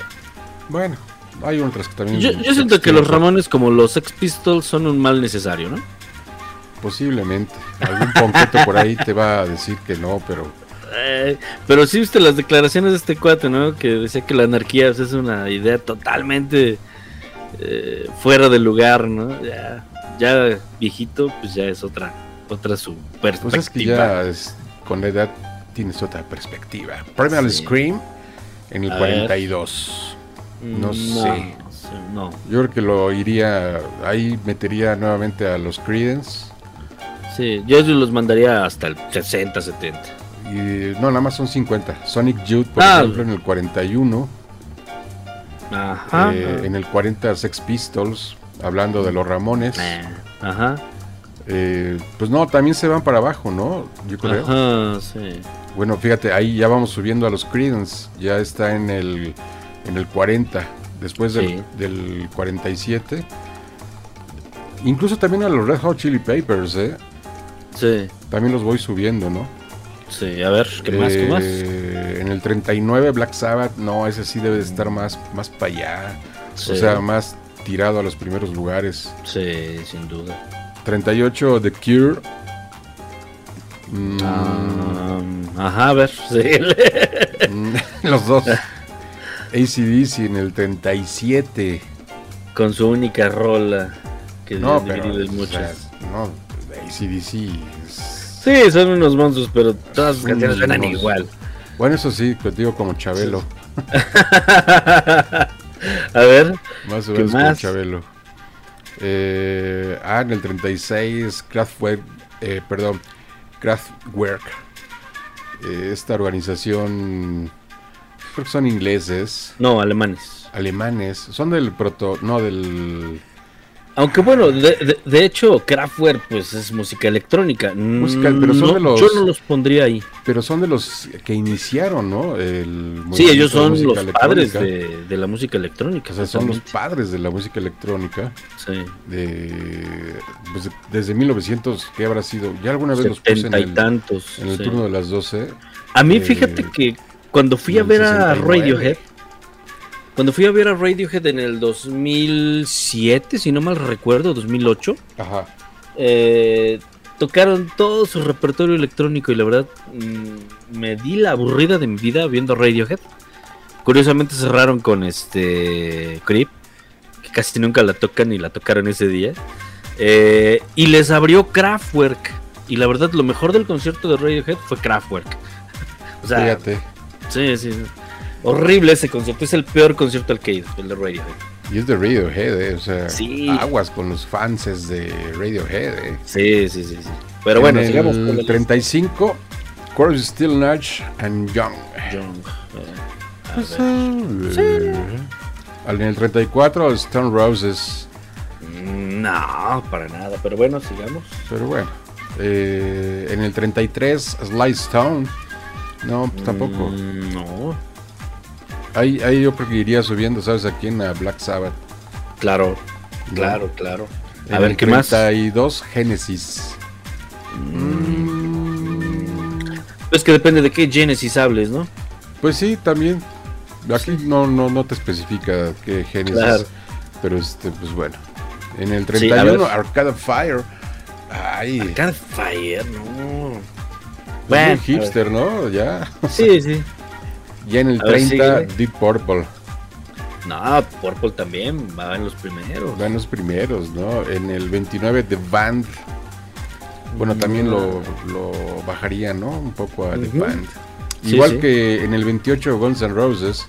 bueno, hay otras que también... Yo, yo siento que los Ramones, como los Sex Pistols, son un mal necesario, ¿no? Posiblemente. Algún ponqueto por ahí te va a decir que no, pero Eh, pero sí viste las declaraciones de este cuate, ¿no? Que decía que la anarquía pues, es una idea totalmente eh, fuera de lugar, ¿no? Ya, ya viejito, pues ya es otra, otra su pues es que perspectiva. ya es- con la edad tienes otra perspectiva. Primal Sí. Scream en el A ver. 42. no sé. No, Yo creo que lo iría, ahí metería nuevamente a los Creedence. Sí, yo los mandaría hasta el 60, 70. Y no, nada más son 50. Sonic Youth, por Ah. ejemplo, en el 41. Ajá. Eh, en el 40 Sex Pistols, hablando de los Ramones. Eh, Ajá. Eh, pues no, también se van para abajo, ¿no? Yo creo. Ajá, sí. Bueno, fíjate, ahí ya vamos subiendo a los Creedence. Ya está en el, en el 40, después del, Sí. del 47. Incluso también a los Red Hot Chili Papers, ¿eh? Sí, También los voy subiendo, ¿no? sí. A ver, ¿qué más? ¿Qué más? Eh, En el 39 Black Sabbath, no, ese sí debe de estar más, más para allá. Sí. O sea, más tirado a los primeros lugares. Sí, sin duda. 38 The Cure. Mm, Ah, ajá, a ver. Sí. mm, los dos. ACDC en el 37. Con su única rola que No, pero. o muchas. sea, no, ACDC. es- Sí, son unos monstruos, pero todas sus canciones suenan monstruos. igual. Bueno, eso sí, te digo como Chabelo. A ver, Más o ¿Qué menos como? Chabelo. Eh, ah, en el 36, Kraftwerk, eh, perdón, Kraftwerk. Eh, esta organización, creo que son ingleses, no, alemanes. alemanes, son del proto, no del, Aunque bueno, de, de- de hecho, Kraftwerk pues es música electrónica. Música, pero son No, de los- Yo no los pondría ahí. pero son de los que iniciaron, ¿no? El Sí, ellos son los padres de, de la música electrónica. O sea, son los padres de la música electrónica. Sí. De, pues, desde 1900, ¿qué habrá sido? Ya alguna vez los puse en el, tantos. en el sí. turno de las 12. A mí, eh, fíjate que cuando fui a ver a 69. Radiohead, cuando fui a ver a Radiohead en el 2007, si no mal recuerdo, 2008, Ajá. eh, tocaron todo su repertorio electrónico y la verdad mm, me di la aburrida de mi vida viendo Radiohead. Curiosamente cerraron con este Creep, que casi nunca la tocan y la tocaron ese día. Eh, y les abrió Kraftwerk. Y la verdad, lo mejor del concierto de Radiohead fue Kraftwerk. o sea, Fíjate. sí, sí. Horrible ese concierto. Es el peor concierto al que he ido, el de Radiohead. Y es de Radiohead, eh, o sea, Sí. aguas con los fans de Radiohead. Eh. Sí, sí, sí. sí. Pero bueno, en sigamos con el la lista. 35, Corey Still Nash and Young. Young, eh, a Pues, ver. eh, En el 34, Stone Roses. Mm, No, para nada. Pero bueno, sigamos. Pero bueno. Eh, en el 33, Sly Stone. No, pues tampoco. Mm, No, Ahí, ahí yo creo que iría subiendo, ¿sabes? Aquí en la Black Sabbath. claro, No. claro, claro. En A ver, el ¿qué más? 32, Genesis. Es que depende de qué Genesis hables, ¿no? Pues sí, también. Aquí no, no, no te especifica qué Genesis. Claro. Pero este, pues bueno. En el Sí, a 31, ver. Arcade Fire. Ay, Arcade Fire, no. es Bueno, muy hipster, ¿no? Ya. Sí, sí. Ya en el A ver, 30, síguele. Deep Purple. No, Purple también va en los primeros. Van los primeros, ¿no? En el 29, The Band. Bueno, también lo, lo bajaría, ¿no? Un poco a The. Band. Sí, Igual sí. que en el 28, Guns N' Roses.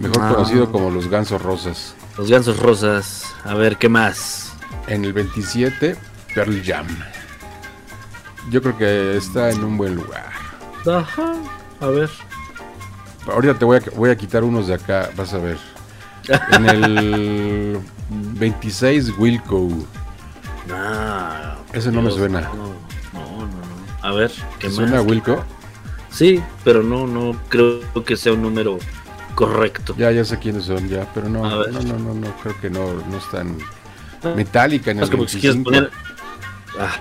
Mejor Ah. conocido como los Gansos Rosas. Los gansos rosas. A ver, ¿qué más? En el 27, Pearl Jam. Yo creo que está en un buen lugar. Ajá. A ver. Ahorita te voy a, voy a quitar unos de acá, vas a ver. En el 26, Wilco. Ah, Ese no me suena. No, no, no. A ver, ¿qué ¿Te más? suena Wilco? Sí, pero no, no creo que sea un número correcto. Ya, ya sé quiénes son, ya, pero no, no, no, no, no, creo que no, no están. Metallica en el Es como que si quieres 25. poner. Ah,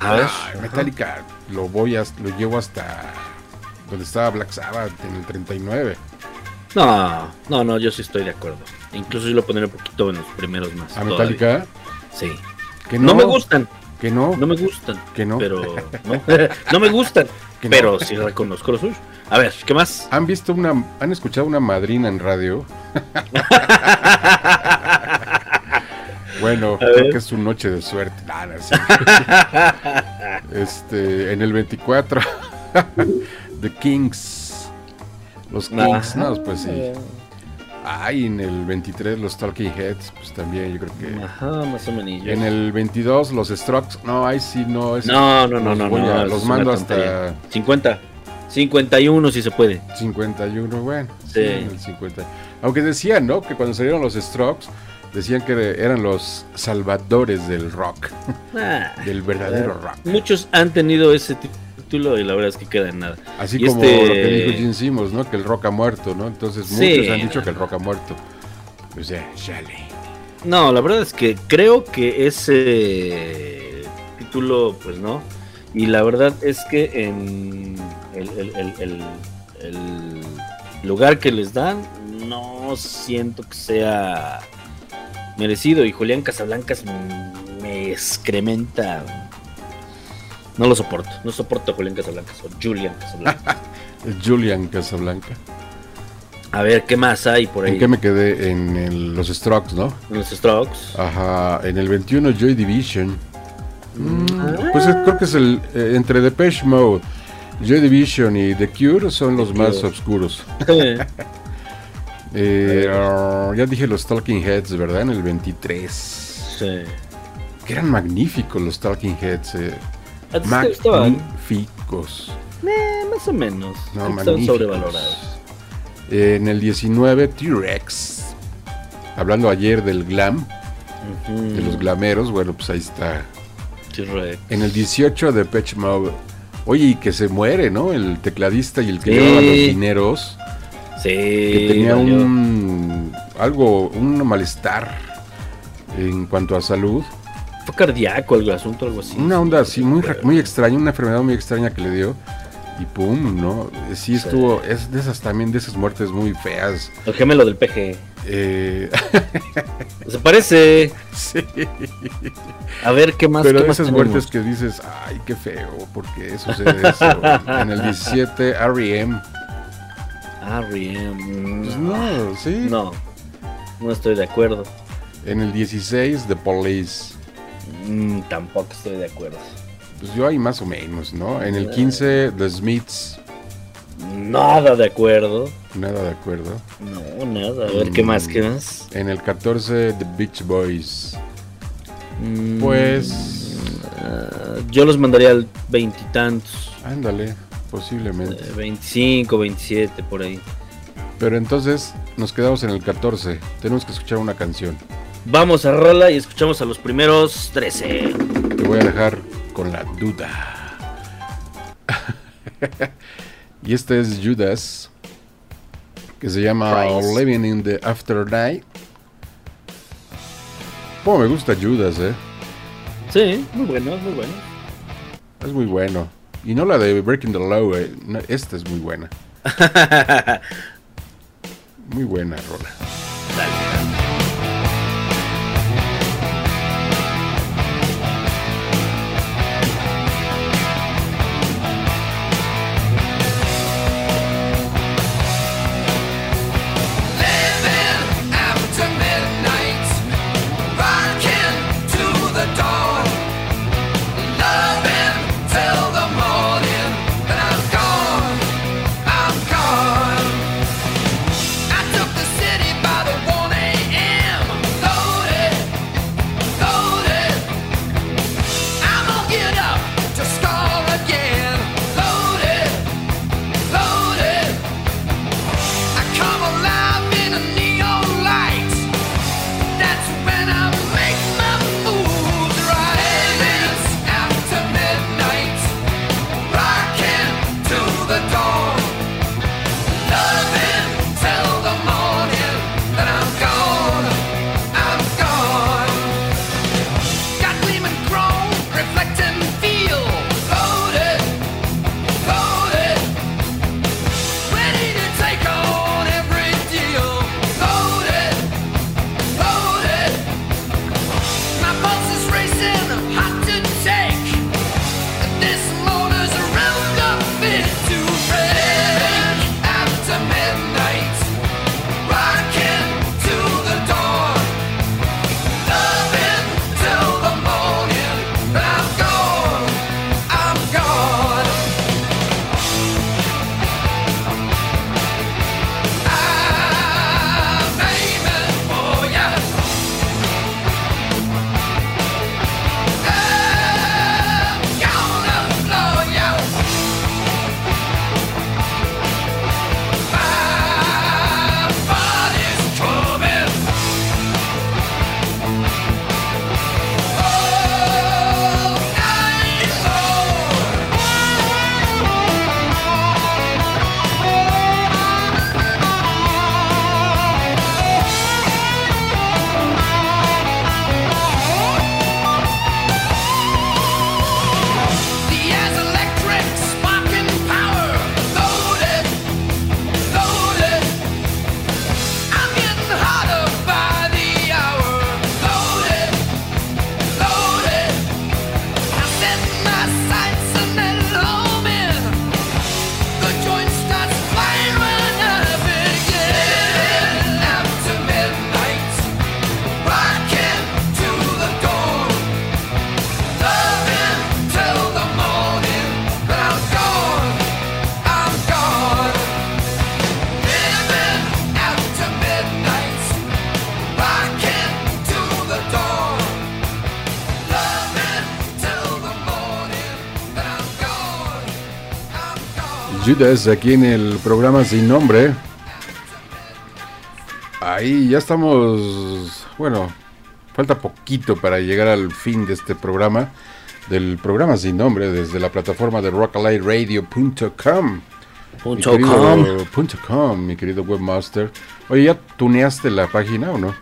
a ver. Metallica lo voy a, lo llevo hasta donde estaba Black Sabbath en el 39. No, no, no, yo sí estoy de acuerdo. Incluso yo lo pondré un poquito en los primeros más. A. Metallica, Sí. que No, me gustan, que no, no me gustan. que no. Pero. No, no me gustan. Que no. pero sí reconozco lo suyo. A ver, ¿qué más? ¿Han visto una, han escuchado una madrina en radio? bueno, creo que es su noche de suerte. No, sí. este, en el 24, The Kings. Los Kings, Ajá. no, pues sí. Ay, en el 23 los Talking Heads, pues también yo creo que. Ajá, más o menos. En el 22 los Strokes, no, ahí sí no es. No, no, no, los no, voy no, a- eso los mando hasta 50. 51 si se puede. 51, bueno, sí, Sí. en el 50. Aunque decían, ¿no? Que cuando salieron los Strokes, decían que eran los salvadores del rock, Ah, del verdadero rock. Muchos han tenido ese título y la verdad es que queda en nada. Así Y como este- lo que dijo Gene Simmons, ¿no? Que el rock ha muerto, ¿no? Entonces Sí. muchos han dicho que el rock ha muerto. Pues ya, chale. No, la verdad es que creo que ese título, pues no. Y la verdad es que en el, el- el- el- el lugar que les dan, no siento que sea merecido. Y Julián Casablancas me excrementa. No lo soporto. No soporto a Julián Casablancas o Julian Casablancas. El Julian Casablanca. A ver, ¿qué más hay por ahí? ¿En qué me quedé? En el- los Strokes, ¿no? En los Strokes. Ajá, en el 21 Joy Division. Mm, Ah. Pues es- creo que es el eh, entre Depeche Mode, Joy Division y The Cure son los The más Cure. oscuros. Eh, ah, ya dije los Talking Heads, ¿verdad? En el 23. sí. Que eran magníficos los Talking Heads. eh. Antes te gustaban. Magníficos. Eh, más o menos. No, Están sobrevalorados. Eh, en el 19 T-Rex. Hablando ayer del glam, de los glameros, bueno, pues ahí está. T-Rex. En el 18 de Patch Mode. Oye, y que se muere, ¿no? El tecladista y el que Sí. llevaba los dineros. Sí, Que tenía valió. un. algo, un malestar en cuanto a salud. Fue cardíaco el asunto, algo así. Una onda así muy, muy extraña, una enfermedad muy extraña que le dio. Y pum, ¿no? Sí estuvo, es de esas también, de esas muertes muy feas. El gemelo del PG. Eh, Se parece. sí, A ver, ¿qué más? pero qué más esas tenemos? muertes que dices, ay, qué feo, ¿por qué sucede eso? en el 17, R.E.M. R.E.M. Pues No, no, sí. no, no estoy de acuerdo. En el 16, The Police. Mm, tampoco estoy de acuerdo. Pues yo ahí más o menos, ¿no? En el 15, The Smiths. Nada de acuerdo. Nada de acuerdo. No, nada. A ver, ¿qué más? ¿Qué más? En el 14, The Beach Boys. Mm, Pues, ah, yo los mandaría al veintitantos. ándale, posiblemente. eh, 25, 27, por ahí. Pero entonces nos quedamos en el 14. Tenemos que escuchar una canción. Vamos a rola y escuchamos a los primeros 13. Te voy a dejar con la duda. y este es Judas, que se llama. Living in the Afterlife. Oh, me gusta Judas, eh. Sí, muy bueno, muy bueno. Es muy bueno. Y no la de Breaking the Law, eh. no, esta es muy buena. Muy buena rola. Living Judas aquí en el programa sin nombre. Ahí ya estamos. Bueno, falta poquito para llegar al fin de este programa. Del programa sin nombre desde la plataforma de rockalightradio.com. Mi Punto querido- com. punto com, mi querido webmaster. Oye, ¿ya tuneaste la página o no?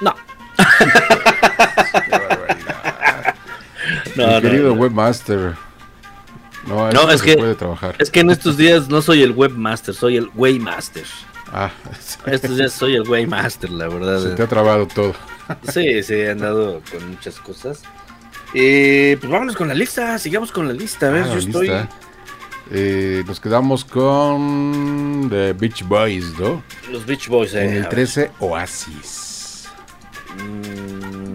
No. mi No, querido no. webmaster. No, es que- puede trabajar. Es que en estos días no soy el webmaster, soy el waymaster. Ah, Estos días soy el waymaster, la verdad. se te ha trabado todo. Sí, sí, he andado con muchas cosas. Eh, pues vámonos con la lista, sigamos con la lista. A ver, Ah, yo estoy. Eh, nos quedamos con The Beach Boys, ¿no? Los Beach Boys, eh, en el ver. 13, Oasis. Mm,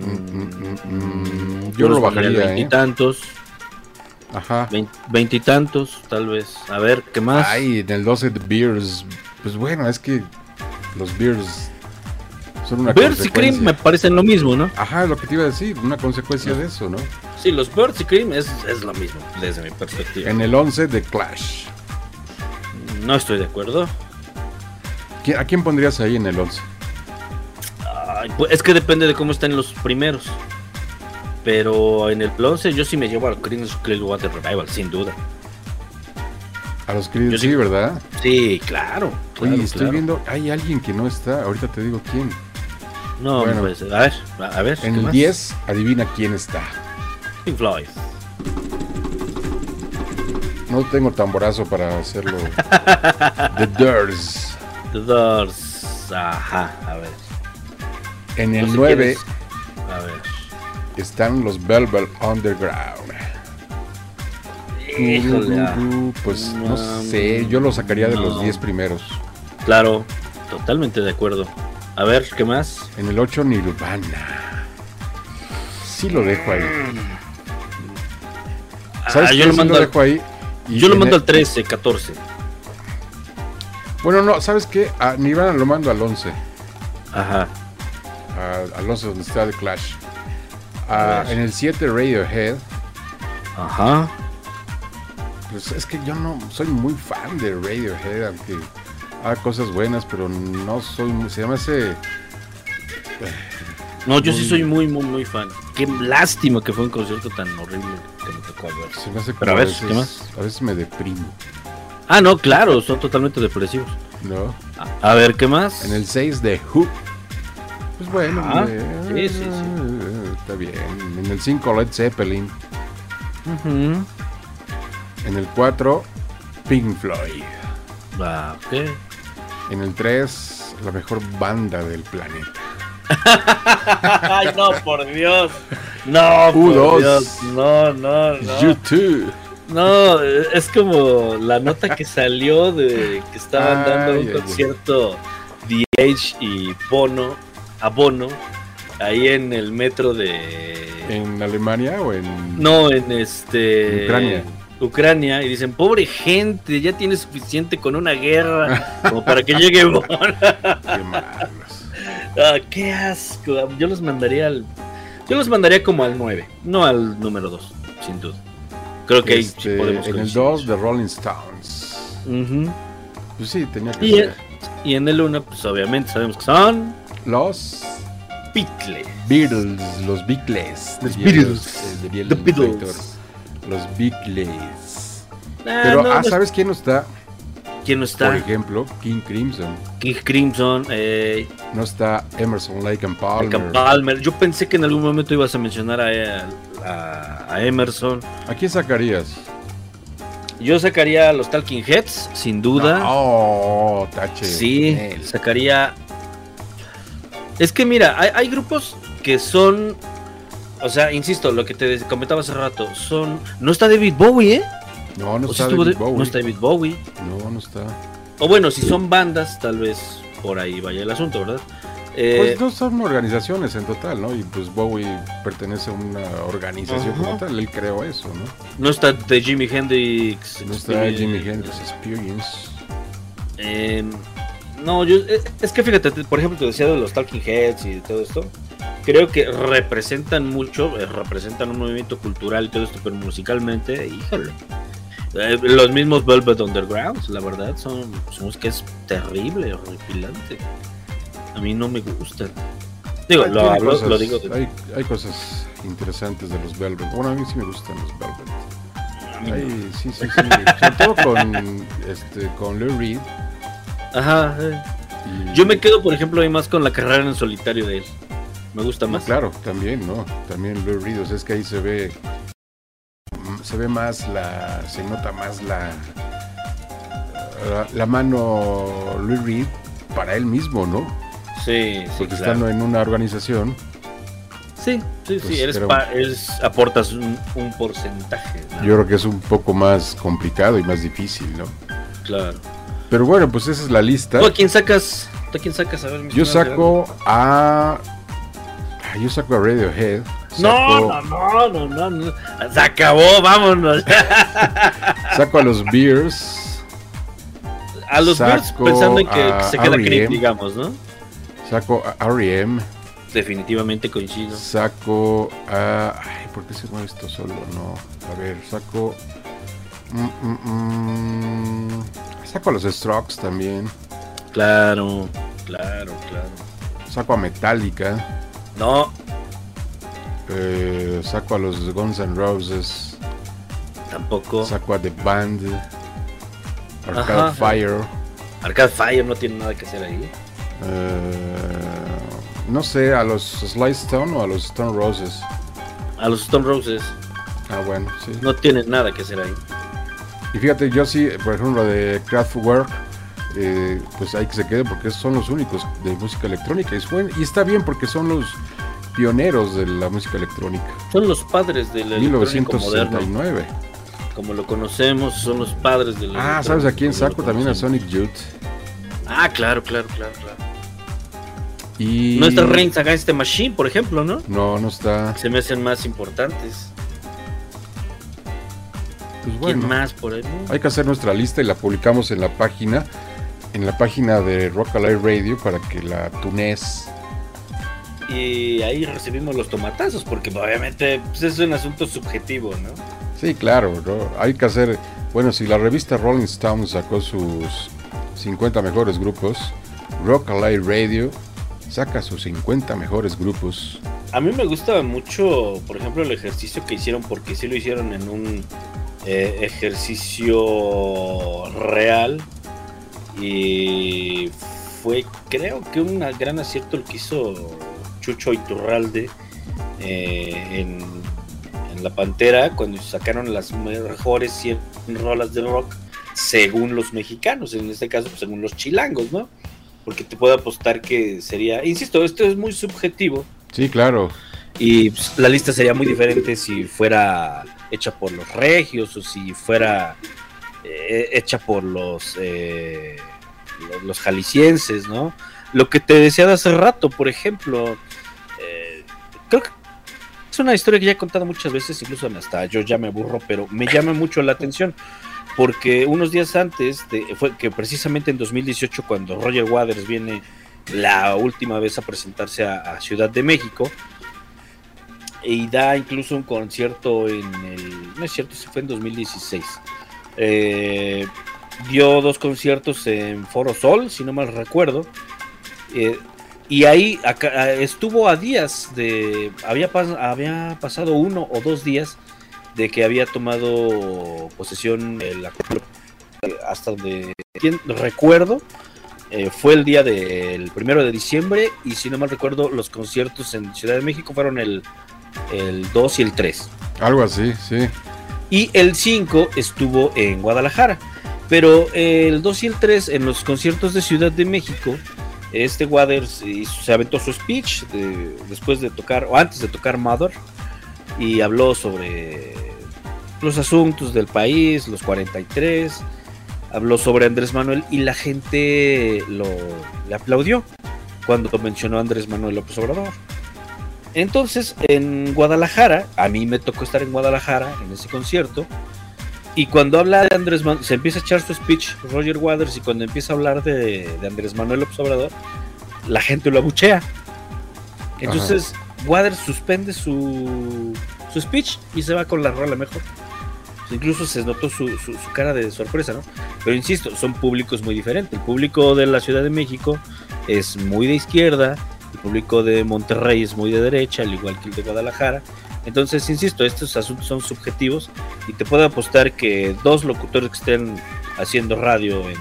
Mm, yo lo bajaría, ¿eh? Veintitantos, Ajá. vein- veintitantos, tal vez. A ver, ¿qué más? Ay, en el 12, The Beers. Pues bueno, es que los Beers son una Birds y Cream me parecen lo mismo, ¿no? Ajá, lo que te iba a decir, una consecuencia de eso, ¿no? Sí, los Birds y Cream es, es lo mismo, desde mi perspectiva. En el 11, The Clash. No estoy de acuerdo. ¿Qui- ¿A quién pondrías ahí en el 11? Ay, pues, es que depende de cómo estén los primeros. Pero en el 11 yo sí me llevo al Creedence Clearwater Revival, sin duda. A los Creed, Yo sí, sí. ¿verdad? Sí, claro. Oye, claro, estoy claro. viendo, hay alguien que no está, ahorita te digo quién. No, Bueno. pues, a ver, a ver. En ¿qué el más? 10, adivina quién está. Pink Floyd. No tengo tamborazo para hacerlo. The Doors. The Doors. Ajá, a ver. En el sé 9 quién es. A ver. Están los Velvet Underground. Híjole. ah. Pues no No, sé, yo lo sacaría de los no. 10 primeros. Claro, totalmente de acuerdo. A ver, ¿qué más? En el 8 Nirvana. Sí lo dejo ahí. ¿Sabes Ah, yo lo Sí mando, lo al, dejo ahí. Y yo lo mando el- al 13, 14. Bueno, no, ¿sabes qué? A Nirvana lo mando al 11. Ajá. a- al 11 donde está The Clash. Ah, en el 7 Radiohead. Ajá. Pues es que yo no soy muy fan de Radiohead, aunque haga cosas buenas, pero no soy muy... Se llama ese... No, yo sí soy muy, muy, muy fan. Qué lástima que fue un concierto tan horrible que me tocó ver. Se me hace Pero a ver, ¿qué más? A veces me deprimo, Ah, no, claro, son totalmente depresivos. ¿no? A, a ver, ¿qué más? En el 6 de Who. Pues bueno, eh, Sí, sí, sí. Está bien. En el 5 Led Zeppelin. Ujú. En el 4 Pink Floyd. Ah, ok. En el 3 la mejor banda del planeta. Ay, no, por Dios. No, por U2. Dios, no, no, no. YouTube. No, es como la nota que salió de que estaban Ay, dando un ay, ay. concierto DH y Bono, a Bono, ahí en el metro de... ¿En Alemania o en.? No, en este... Ucrania. Ucrania, y dicen, pobre gente, ya tiene suficiente con una guerra como para que llegue. Qué malos. Ah, qué asco. Yo los mandaría al... Yo los mandaría como al 9, no al número 2, sin duda. Creo que ahí sí Este, podemos en el coincidir. 2 de Rolling Stones. Pues sí, tenía que Y, ser. en- y en el 1, pues obviamente sabemos que son Los Beatles. Beatles, los Beatles. Los Beatles. eh. Los Beatles. Ah, Pero, no, ah, ¿sabes quién no está? ¿Quién no Por está? ejemplo, King Crimson. King Crimson, eh, No está Emerson Lake and Palmer. Michael Palmer. Yo pensé que en algún momento ibas a mencionar a, a- a Emerson. ¿A quién sacarías? Yo sacaría a los Talking Heads, sin duda. Oh, tache. Sí, sacaría. Es que mira, hay, hay grupos que son. O sea, insisto, lo que te comentaba hace rato, son. No está David Bowie, ¿eh? No, no O está David de- Bowie. No está David Bowie. No, no está. O bueno, si son bandas, tal vez por ahí vaya el asunto, ¿verdad? Eh, Pues no son organizaciones en total, ¿no? Y pues Bowie pertenece a una organización Ajá. como tal. Él creó eso, ¿no? no está de Jimi Hendrix. No está. Jimi Hendrix Experience. Eh, no, yo, eh, es que fíjate, te- por ejemplo, te decía de los Talking Heads y de todo esto. Creo que representan mucho, eh, representan un movimiento cultural y todo esto, pero musicalmente, híjole. Eh, los mismos Velvet Underground, la verdad, son, son que es terrible, horripilante. A mí no me gustan. Digo, Ay, lo, hablo- cosas- lo digo de- hay, hay cosas interesantes de los Velvet. Bueno, a mí sí me gustan los Velvet. Ay, sí, sí, sí. Sobre todo con, este, con Lou Reed. Ajá, y- Yo me quedo, por ejemplo, ahí más con la carrera en solitario de él. Me gusta No, más. claro, también, ¿no? También Lou Reed, o sea, es que ahí se ve mm, se ve más la se nota más la la, la mano Lou Reed para él mismo, ¿no? Sí, sí, Porque claro. estando en una organización, Sí, sí, Pues, sí, eres, pero- pa- eres- aportas un, un porcentaje. ¿no? yo creo que es un poco más complicado y más difícil, ¿no? Claro. Pero bueno, pues esa es la lista. ¿Tú a quién sacas? ¿Tú a quién sacas? A ver, mi Yo saco a yo saco a Radiohead. No, saco- no, no, no, no, no. Se acabó, vámonos. Saco a los Beers. A los Saco pensando en que se queda R.E.M.. Creed, digamos, ¿no? Saco a R.E.M. Definitivamente coincido. Saco a. Ay, ¿por qué se mueve esto solo? No. A ver, saco. Mm, mm, mm, saco a los Strokes también. Claro, claro, claro. Saco a Metallica. No, eh, saco a los Guns N' Roses. tampoco. Saco a The Band. Arcade Ajá. Fire. Arcade Fire no tiene nada que hacer ahí. eh, no sé, a los Sly Stone o a los Stone Roses. A los Stone Roses Ah, bueno, sí. no tienen nada que hacer ahí. Y fíjate, yo sí, por ejemplo, de Kraftwerk, eh, pues hay que se quede porque son los únicos de música electrónica. Y, es buen- y está bien porque son los pioneros de la música electrónica. Son los padres del electrónico moderno. 1969. Como lo conocemos, son los padres del Ah, ¿sabes a quién saco? También a. Sonic Youth. Ah, claro, claro, claro, claro. Y... No está Reigns Against the Machine, por ejemplo, ¿no? No, no está. Se me hacen más importantes. Pues ¿Quién bueno, más por ahí? no? hay que hacer nuestra lista y la publicamos en la página, en la página de Rock Alive Radio para que la tunes. Y ahí recibimos los tomatazos, porque obviamente pues, es un asunto subjetivo, ¿no? Sí, claro, ¿no? hay que hacer. Bueno, si la revista Rolling Stone sacó sus 50 mejores grupos, Rock Alive Radio saca sus 50 mejores grupos. A mí me gusta mucho, por ejemplo, el ejercicio que hicieron, porque sí lo hicieron en un eh, ejercicio real. Y fue, creo que un gran acierto el que hizo Chucho Iturralde eh, en, en La Pantera, cuando sacaron las mejores 100 rolas de rock, según los mexicanos, en este caso, pues, según los chilangos, ¿no? Porque te puedo apostar que sería, insisto, esto es muy subjetivo, Sí, claro. Y pues, la lista sería muy diferente si fuera hecha por los regios o si fuera eh, hecha por los, eh, los, jaliscienses, ¿no? Lo que te decía de hace rato, por ejemplo, eh, creo que es una historia que ya he contado muchas veces, incluso hasta yo ya me aburro, pero me llama mucho la atención. Porque unos días antes, fue que precisamente en 2018, cuando Roger Waters viene la última vez a presentarse a Ciudad de México, y da incluso un concierto en el. No es cierto, se fue en 2016. Eh, dio dos conciertos en Foro Sol, si no mal recuerdo. Eh, y ahí estuvo a días de. Había, pas- había pasado uno o dos días de que había tomado posesión el hasta donde recuerdo. eh, fue el día del primero de diciembre y si no mal recuerdo los conciertos en Ciudad de México fueron el, el 2 y el 3. Algo así, sí. Y el 5 estuvo en Guadalajara. Pero el 2 y el 3 en los conciertos de Ciudad de México, este Waters se aventó su speech de- después de tocar, o antes de tocar Mother, y habló sobre los asuntos del país, los 43, habló sobre Andrés Manuel y la gente lo, le aplaudió cuando mencionó a Andrés Manuel López Obrador. Entonces, en Guadalajara, a mí me tocó estar en Guadalajara en ese concierto. Y cuando habla de Andrés Manuel, se empieza a echar su speech Roger Waters y cuando empieza a hablar de, de Andrés Manuel López Obrador, la gente lo abuchea. Entonces, Waters suspende su, su speech y se va con la rola mejor. Incluso se notó su, su- su cara de sorpresa, ¿no? Pero insisto, son públicos muy diferentes. El público de la Ciudad de México es muy de izquierda, el público de Monterrey es muy de derecha, al igual que el de Guadalajara. Entonces, insisto, estos asuntos son subjetivos y te puedo apostar que dos locutores que estén haciendo radio en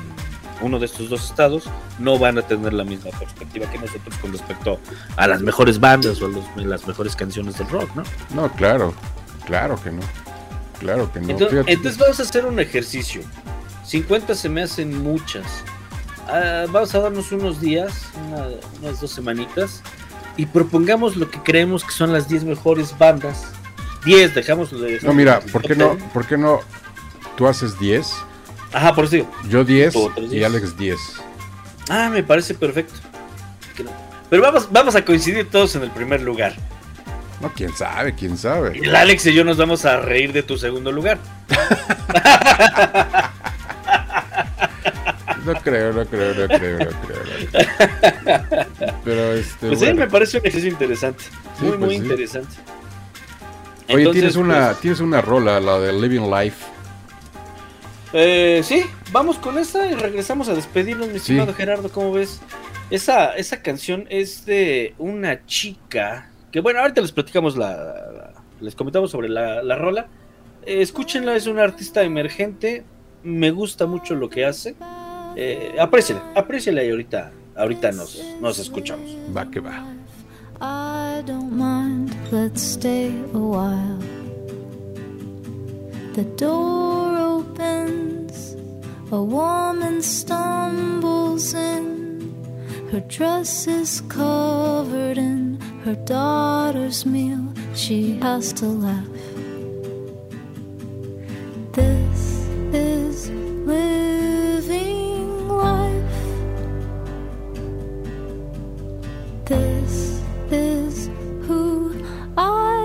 uno de estos dos estados no van a tener la misma perspectiva que nosotros con respecto a las mejores bandas o a los- las mejores canciones del rock, ¿no? No, claro. Claro que no. Claro que no. Entonces vamos a hacer un ejercicio. 50 se me hacen muchas. Ah, vamos a darnos unos días, una- unas dos semanitas, y propongamos lo que creemos que son las 10 mejores bandas. 10, dejamos de... No, mira, ¿por qué no, ¿por qué no tú haces 10? Ajá, por eso digo. Yo 10 Tú otros y 10. Alex 10. Ah, me parece perfecto. Pero vamos, vamos a coincidir todos en el primer lugar. No, quién sabe, quién sabe. El Alex y yo nos vamos a reír de tu segundo lugar. No creo, no creo, no creo, no creo. no. Pero este. Pues sí, bueno. me parece un ejercicio interesante. Sí, muy, pues muy sí. interesante. Oye, Entonces, tienes una, pues, tienes una rola, la de Living Life. Eh, sí, vamos con esta y regresamos a despedirnos, mi Sí. estimado Gerardo, ¿cómo ves? Esa, esa canción es de una chica, que bueno, ahorita les platicamos la, la- les comentamos sobre la, la rola. Eh, escúchenla, es una artista emergente, me gusta mucho lo que hace. Eh, apréciela, apréciela y ahorita, ahorita nos, nos escuchamos. Va que va. I don't mind, let's stay a while. The door opens, a woman stumbles in. Her dress is covered in her daughter's meal. She has to laugh. This is living This is who I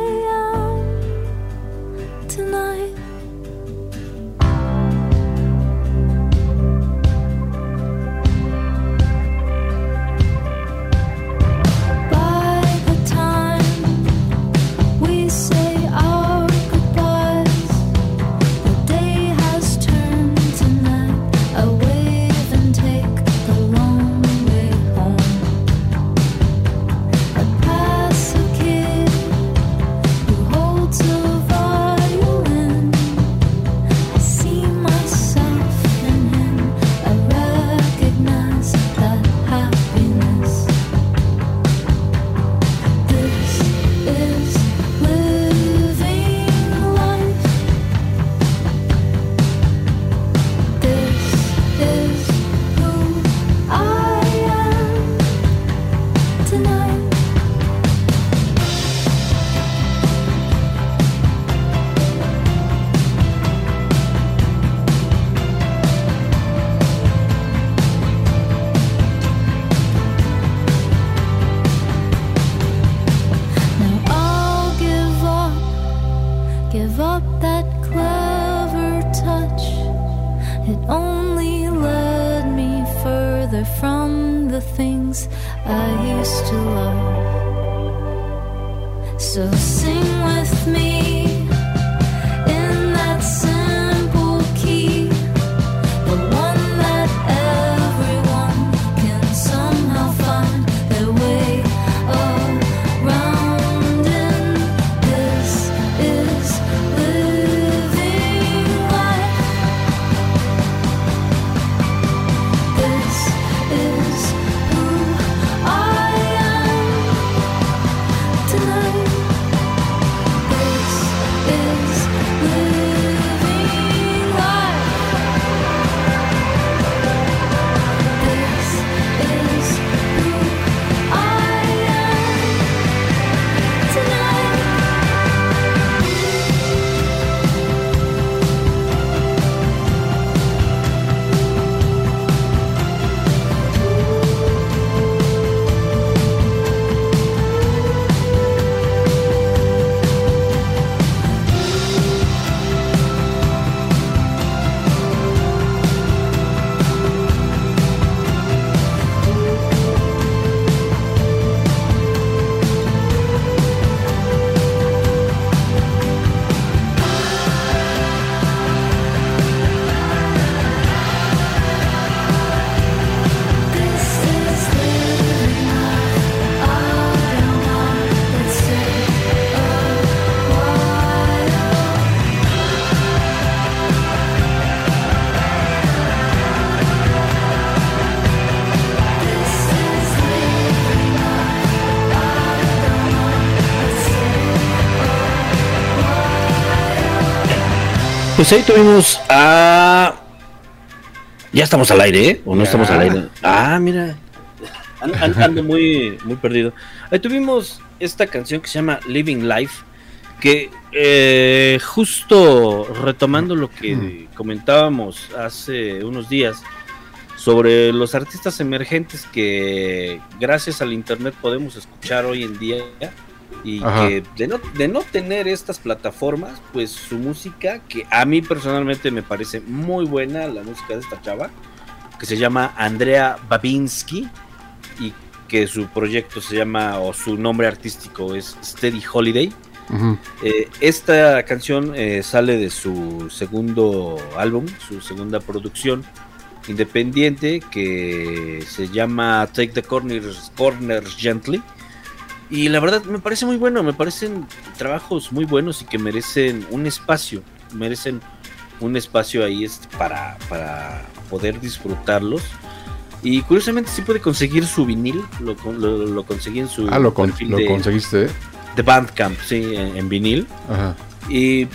Pues ahí tuvimos a. Ya estamos al aire, ¿eh? ¿O no Ya. estamos al aire? Ah, mira. An- an- Ando muy, muy perdido. Ahí tuvimos esta canción que se llama Living Life. Que eh, justo retomando lo que comentábamos hace unos días sobre los artistas emergentes que gracias al internet podemos escuchar hoy en día y Ajá. que de no, de no tener estas plataformas, pues su música, que a mí personalmente me parece muy buena, la música de esta chava, que se llama Andrea Babinski y que su proyecto se llama, o su nombre artístico es Steady Holiday. Eh, esta canción eh, sale de su segundo álbum, su segunda producción independiente que se llama Take the Corners, Corners Gently. Y la verdad me parece muy bueno, me parecen trabajos muy buenos y que merecen un espacio, merecen un espacio ahí este, para, para poder disfrutarlos. Y curiosamente sí puede conseguir su vinil, lo, lo, lo conseguí en su Ah, lo, con- perfil lo de, conseguiste. de Bandcamp, sí, en, en vinil. Ajá. Y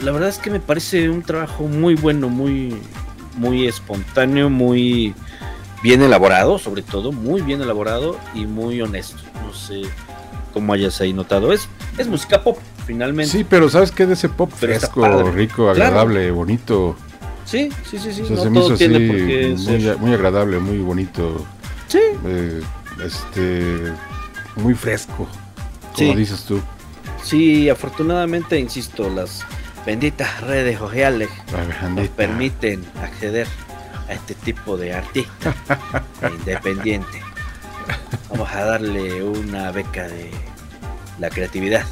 la verdad es que me parece un trabajo muy bueno, muy, muy espontáneo, muy bien elaborado, sobre todo, muy bien elaborado y muy honesto. No sé cómo hayas ahí notado. Es, es música pop, finalmente. Sí, pero ¿sabes qué? De ese pop Pero fresco, rico, Claro. agradable, bonito. Sí, sí, sí, sí. O sea, no se me hizo así muy, muy agradable, muy bonito. Sí, eh, este, muy fresco, como Sí. dices tú. sí, afortunadamente, insisto, las benditas redes sociales nos permiten acceder a este tipo de artista independiente. Vamos a darle una beca de la creatividad.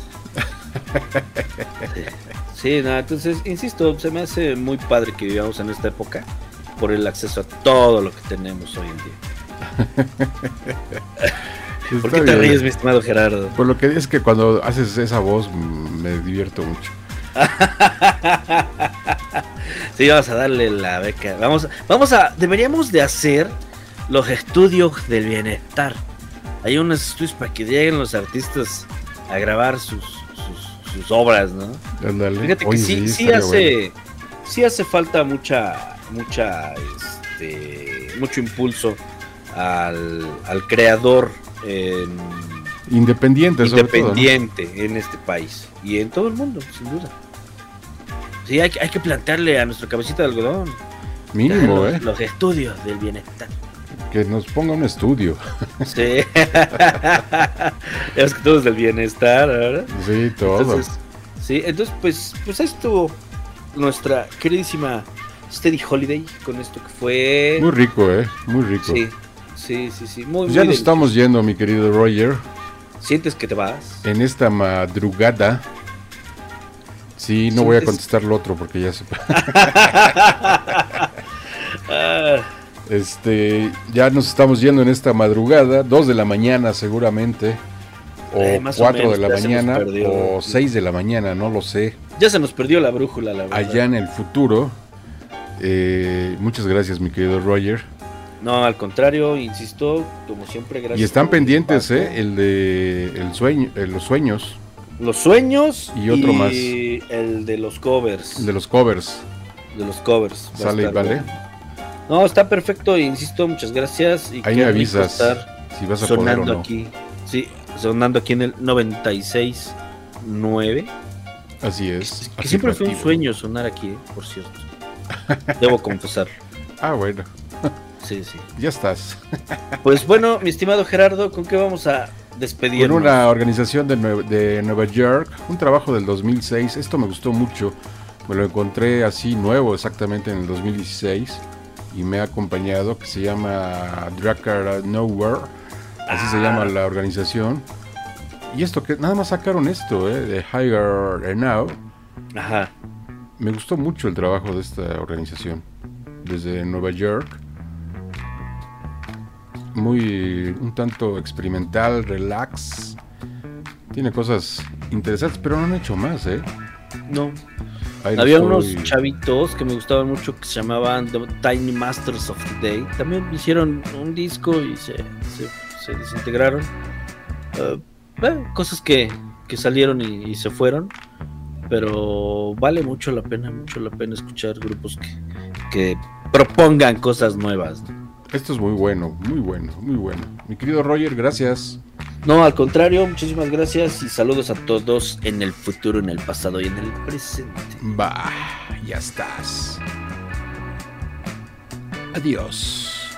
Sí, Sí, no, entonces, insisto, se me hace muy padre que vivamos en esta época por el acceso a todo lo que tenemos hoy en día. ¿Por qué te bien. ríes, mi estimado Gerardo? Por lo que es que cuando haces esa voz mm, me divierto mucho. Sí, vamos a darle la beca. Vamos, vamos a, deberíamos de hacer los estudios del bienestar. Hay unos estudios para que lleguen los artistas a grabar sus, sus, sus obras, ¿no? Fíjate que Oye, sí, hace, sí hace falta mucha, mucha, este, mucho impulso al, al creador bueno. Independiente, sobre todo, ¿no? independiente en este país y en todo el mundo, sin duda. Sí, hay, que- hay que plantearle a nuestra cabecita de algodón Mínimo, los, ¿eh? los estudios del bienestar. Que nos ponga un estudio. Sí. es que todo es del bienestar, ¿verdad? Sí, todo. Entonces, Sí, entonces pues, pues estuvo nuestra queridísima Steady Holiday con esto que fue... Muy rico, ¿eh? Muy rico. Sí, sí, sí, sí. Muy, Pues ya muy nos estamos yendo, mi querido Roger. Sientes que te vas. en esta madrugada. Sí, no voy a contestar lo otro porque ya se... Este, ya nos estamos yendo en esta madrugada, 2 de la mañana seguramente, o Eh, más o 4 menos, de la mañana, perdió. o 6 de la mañana, no lo sé, ya se nos perdió la brújula, la verdad. allá en el futuro. Eh, muchas gracias, mi querido Roger. No, al contrario, insisto, como siempre, gracias. Y están pendientes. ¿eh? El de el sueño, eh, los sueños, Los sueños Y otro más. el de los covers. de los covers. de los covers. Sale y vale. No, está perfecto, insisto, muchas gracias. Y Ahí me avisas estar si vas a poder o sonando no. aquí. Sí, sonando aquí en el 96.9. Así es. Que siempre fue un sueño sonar aquí, eh, por cierto. Debo confesar. Ah, bueno, Sí, sí. ya estás. Pues bueno, mi estimado Gerardo, ¿con qué vamos a despedirnos? Con una organización de, Nue- de Nueva York, un trabajo del 2006. Esto me gustó mucho. Me lo encontré así nuevo, exactamente en el 2016. Y me ha acompañado, que se llama Drakkar Nowhere. Así se Ah. llama la organización. Y esto, que nada más sacaron esto, ¿eh? de Higher Now. Ajá. Me gustó mucho el trabajo de esta organización. Desde Nueva York. Muy un tanto experimental, relax. Tiene cosas interesantes, pero no han hecho más, ¿eh? No. Ahí Había estoy- unos chavitos que me gustaban mucho que se llamaban The Tiny Masters of the Day. También hicieron un disco y se, se, se desintegraron. Bueno, cosas que, que salieron y, y se fueron. Pero vale mucho la pena, mucho la pena escuchar grupos que, que propongan cosas nuevas. ¿no? Esto es muy bueno, muy bueno, muy bueno. Mi querido Roger, gracias. No, al contrario, muchísimas gracias y saludos a todos en el futuro, en el pasado y en el presente. Va, ya estás. Adiós.